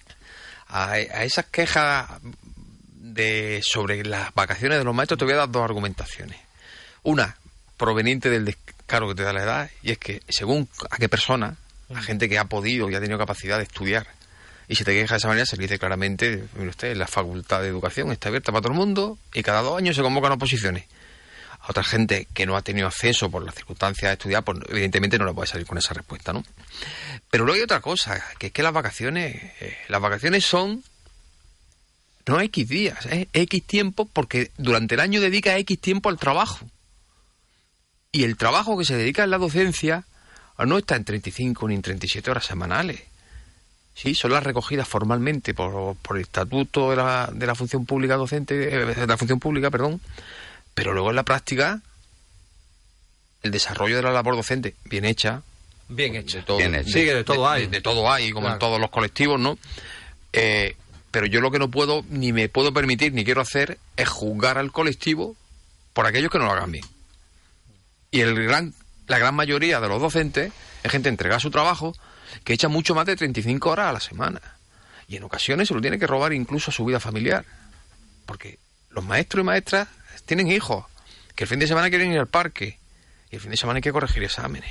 a, a esas quejas de sobre las vacaciones de los maestros te voy a dar dos argumentaciones. Una, proveniente del descaro que te da la edad, y es que según a qué persona, a gente que ha podido y ha tenido capacidad de estudiar, y si te quejas de esa manera, se le dice claramente, mire usted, la facultad de educación está abierta para todo el mundo y cada dos años se convocan oposiciones a otra gente que no ha tenido acceso por las circunstancias de estudiar, pues evidentemente no le puede salir con esa respuesta, ¿no? Pero luego hay otra cosa, que es que las vacaciones, eh, las vacaciones son no X días, es X tiempo porque durante el año dedica X tiempo al trabajo. Y el trabajo que se dedica en la docencia no está en 35 ni en 37 horas semanales. Sí, son las recogidas formalmente por, por el estatuto de la, de la función pública docente, eh, de la función pública, perdón, pero luego en la práctica el desarrollo de la labor docente bien hecha, Bien hecho. de todo, Bien hecho. Sí, que de todo hay. de todo hay, como Claro. en todos los colectivos, ¿no? Eh, pero yo lo que no puedo, ni me puedo permitir, ni quiero hacer, es juzgar al colectivo por aquellos que no lo hagan bien. Y el gran, la gran mayoría de los docentes es gente entregada a su trabajo que echa mucho más de 35 horas a la semana. Y en ocasiones se lo tiene que robar incluso a su vida familiar. Porque los maestros y maestras tienen hijos que el fin de semana quieren ir al parque y el fin de semana hay que corregir exámenes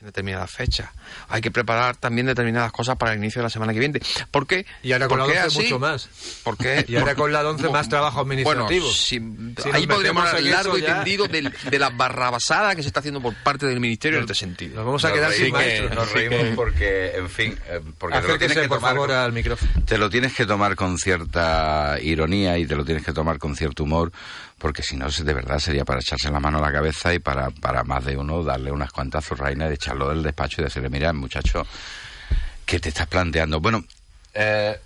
en determinadas fechas. Hay que preparar también determinadas cosas para el inicio de la semana que viene. ¿Por qué? Y ahora con la ¿Por qué 11 así? mucho más. ¿Por qué? Y ahora con la 11 más trabajo administrativo. Bueno, si- Si nos ahí podríamos hablar largo y tendido de, la barrabasada que se está haciendo por parte del Ministerio en este sentido. Nos vamos a quedar sin maestros. Nos reímos que- porque, en fin, eh, porque te lo Acérquese, tienes que por tomar favor, con- al micrófono. te lo tienes que tomar con cierta ironía y te lo tienes que tomar con cierto humor, porque si no, de verdad sería para echarse la mano a la cabeza y para, para más de uno darle unas cuantas zurrainas de echarlo del despacho y decirle, mira, muchacho, ¿qué te estás planteando? Bueno, eh,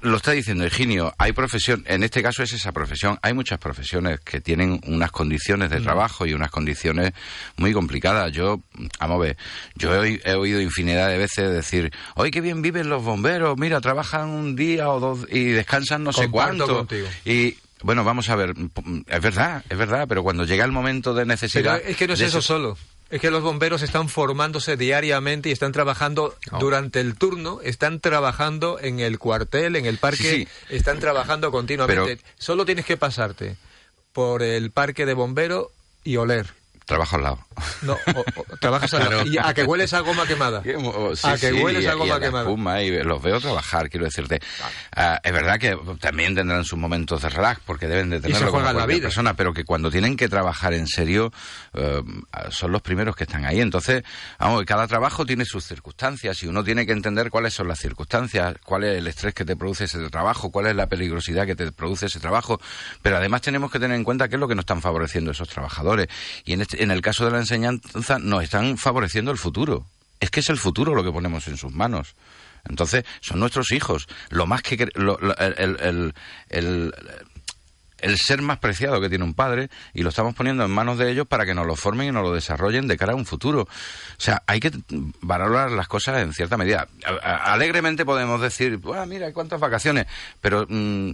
lo está diciendo Eugenio, hay profesión, en este caso es esa profesión, hay muchas profesiones que tienen unas condiciones de trabajo y unas condiciones muy complicadas. Yo, vamos a ver, yo he, oí- he oído infinidad de veces decir, oye, qué bien viven los bomberos, mira, trabajan un día o dos y descansan no sé cuánto. contigo. Y bueno, vamos a ver, es verdad, es verdad, pero cuando llega el momento de Pero necesidad... es que no es eso solo. Es que los bomberos están formándose diariamente y están trabajando durante el turno, están trabajando en el cuartel, en el parque, Sí, están trabajando continuamente. Solo tienes que pasarte por el parque de bomberos y oler. Trabajo al lado. No, o- o- trabajas al lado. ¿Y a que hueles a goma quemada? Oh, sí, a que sí, hueles y- a y goma la quemada. espuma, y los veo trabajar, quiero decirte. Ah, es verdad que también tendrán sus momentos de relax, porque deben de tenerlo como la vida. persona, pero que cuando tienen que trabajar en serio, eh, son los primeros que están ahí. Entonces, vamos, cada trabajo tiene sus circunstancias y uno tiene que entender cuáles son las circunstancias, cuál es el estrés que te produce ese trabajo, cuál es la peligrosidad que te produce ese trabajo. Pero además tenemos que tener en cuenta qué es lo que nos están favoreciendo esos trabajadores. Y en, este- en el caso de la enseñanza, nos están favoreciendo el futuro. Es que es el futuro lo que ponemos en sus manos. Entonces, son nuestros hijos. Lo más que... lo- lo- el- el- el- el- ser más preciado que tiene un padre y lo estamos poniendo en manos de ellos para que nos lo formen y nos lo desarrollen de cara a un futuro. O sea, hay que valorar las cosas en cierta medida. Alegremente podemos decir, "Buah, mira, cuántas vacaciones, pero mm,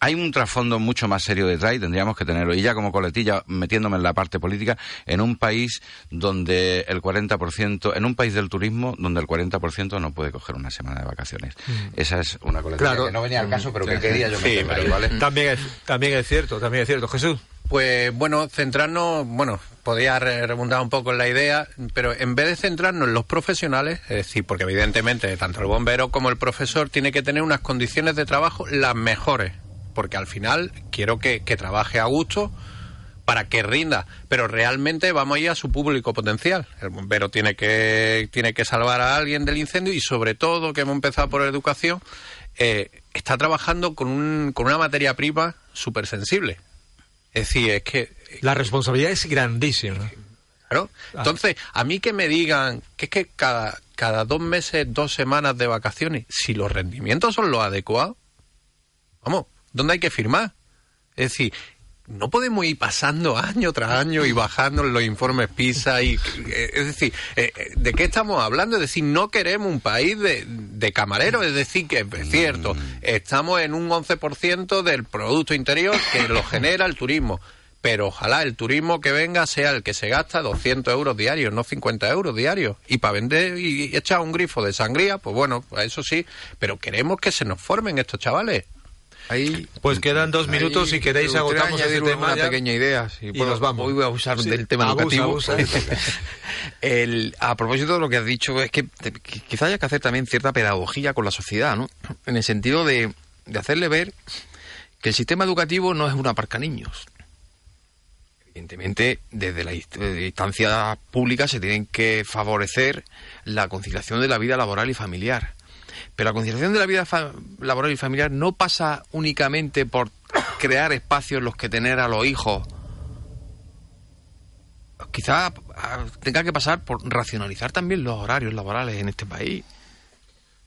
hay un trasfondo mucho más serio detrás y tendríamos que tenerlo. Y ya como coletilla, metiéndome en la parte política, en un país donde el 40%, en un país del turismo, donde el 40% no puede coger una semana de vacaciones. Esa es una coletilla Claro. que no venía al caso, pero que Sí. quería yo Sí, meterla ahí, ¿vale? También es, también es cierto, también es cierto. Jesús. Pues bueno, centrarnos, bueno, podría re- rebundar un poco en la idea, pero en vez de centrarnos en los profesionales, es decir, porque evidentemente tanto el bombero como el profesor tiene que tener unas condiciones de trabajo las mejores, porque al final quiero que, que trabaje a gusto para que rinda, pero realmente vamos a ir a su público potencial. El bombero tiene que, tiene que salvar a alguien del incendio y sobre todo, que hemos empezado por educación, eh, está trabajando con, un, con una materia prima súper sensible. Es decir, es que La responsabilidad es grandísima. Claro. Entonces, a mí que me digan que es que cada, cada dos meses, dos semanas de vacaciones, si los rendimientos son los adecuados, vamos, ¿dónde hay que firmar? Es decir, no podemos ir pasando año tras año y bajando los informes PISA y eh, es decir, eh, eh, ¿de qué estamos hablando? Es decir, no queremos un país de, de camareros, es decir, que es cierto, estamos en un 11% del producto interior que lo genera el turismo. Pero ojalá el turismo que venga sea el que se gasta 200 euros diarios, no 50 euros diarios. Y para vender y echar un grifo de sangría, pues bueno, eso sí. Pero queremos que se nos formen estos chavales. Ahí, Pues quedan dos minutos, si queréis ese añadir tema una ya. pequeña idea. Si Y puedo. nos vamos. Hoy voy a abusar Sí, del tema abusa, educativo. abusa. El- a propósito de lo que has dicho, es que quizá haya que hacer también cierta pedagogía con la sociedad, ¿no? En el sentido de, de hacerle ver que el sistema educativo no es una parca niños. Evidentemente, desde la inst- eh, instancia pública se tienen que favorecer la conciliación de la vida laboral y familiar. Pero la conciliación de la vida fa- laboral y familiar no pasa únicamente por crear espacios en los que tener a los hijos. Quizá ah, tenga que pasar por racionalizar también los horarios laborales en este país.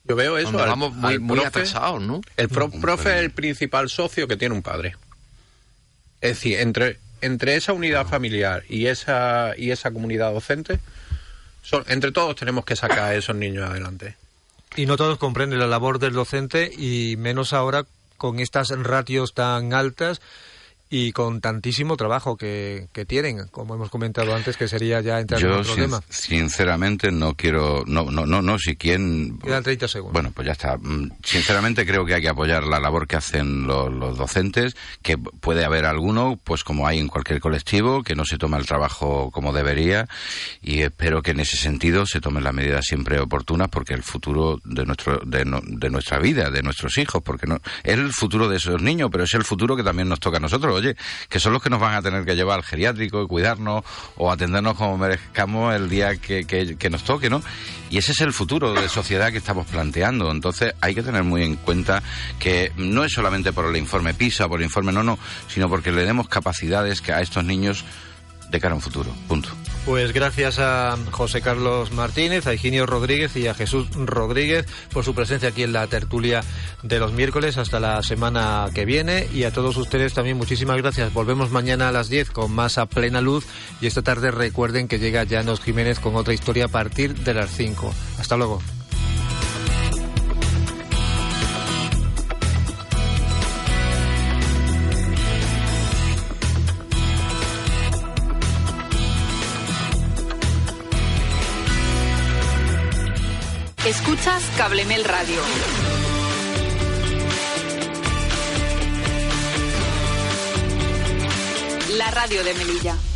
Yo veo eso. Donde al- vamos muy, al muy profe- atrasados, ¿no? El pro- profe es el principal socio que tiene un padre. Es decir, entre, entre esa unidad familiar y esa, y esa comunidad docente, son, entre todos tenemos que sacar a esos niños adelante. Y no todos comprenden la labor del docente y menos ahora con estas ratios tan altas y con tantísimo trabajo que, que tienen, como hemos comentado antes, que sería ya entrar en Yo otro sin- tema. sinceramente no quiero, no, no, no, no, si quien Quedan 30 segundos. Bueno, pues ya está. Mm, Sinceramente creo que hay que apoyar la labor que hacen los, los docentes, que puede haber alguno, pues como hay en cualquier colectivo, que no se toma el trabajo como debería y espero que en ese sentido se tomen las medidas siempre oportunas porque el futuro de nuestro de, no- de nuestra vida, de nuestros hijos, porque no es el futuro de esos niños, pero es el futuro que también nos toca a nosotros, oye, que son los que nos van a tener que llevar al geriátrico y cuidarnos o atendernos como merezcamos el día que, que- nos toque, ¿no? Y ese es el futuro de sociedad que estamos planteando. Entonces hay que tener muy en cuenta que no es solamente por el informe PISA, por el informe no, no, sino porque le demos capacidades que a estos niños de cara a un futuro. Punto. Pues gracias a José Carlos Martínez, a Higinio Rodríguez y a Jesús Rodríguez por su presencia aquí en la tertulia de los miércoles hasta la semana que viene y a todos ustedes también muchísimas gracias. Volvemos mañana a las 10 con más a plena luz y esta tarde recuerden que llega Llanos Jiménez con otra historia a partir de las 5. Hasta luego. Escuchas Cablemel Radio. La radio de Melilla.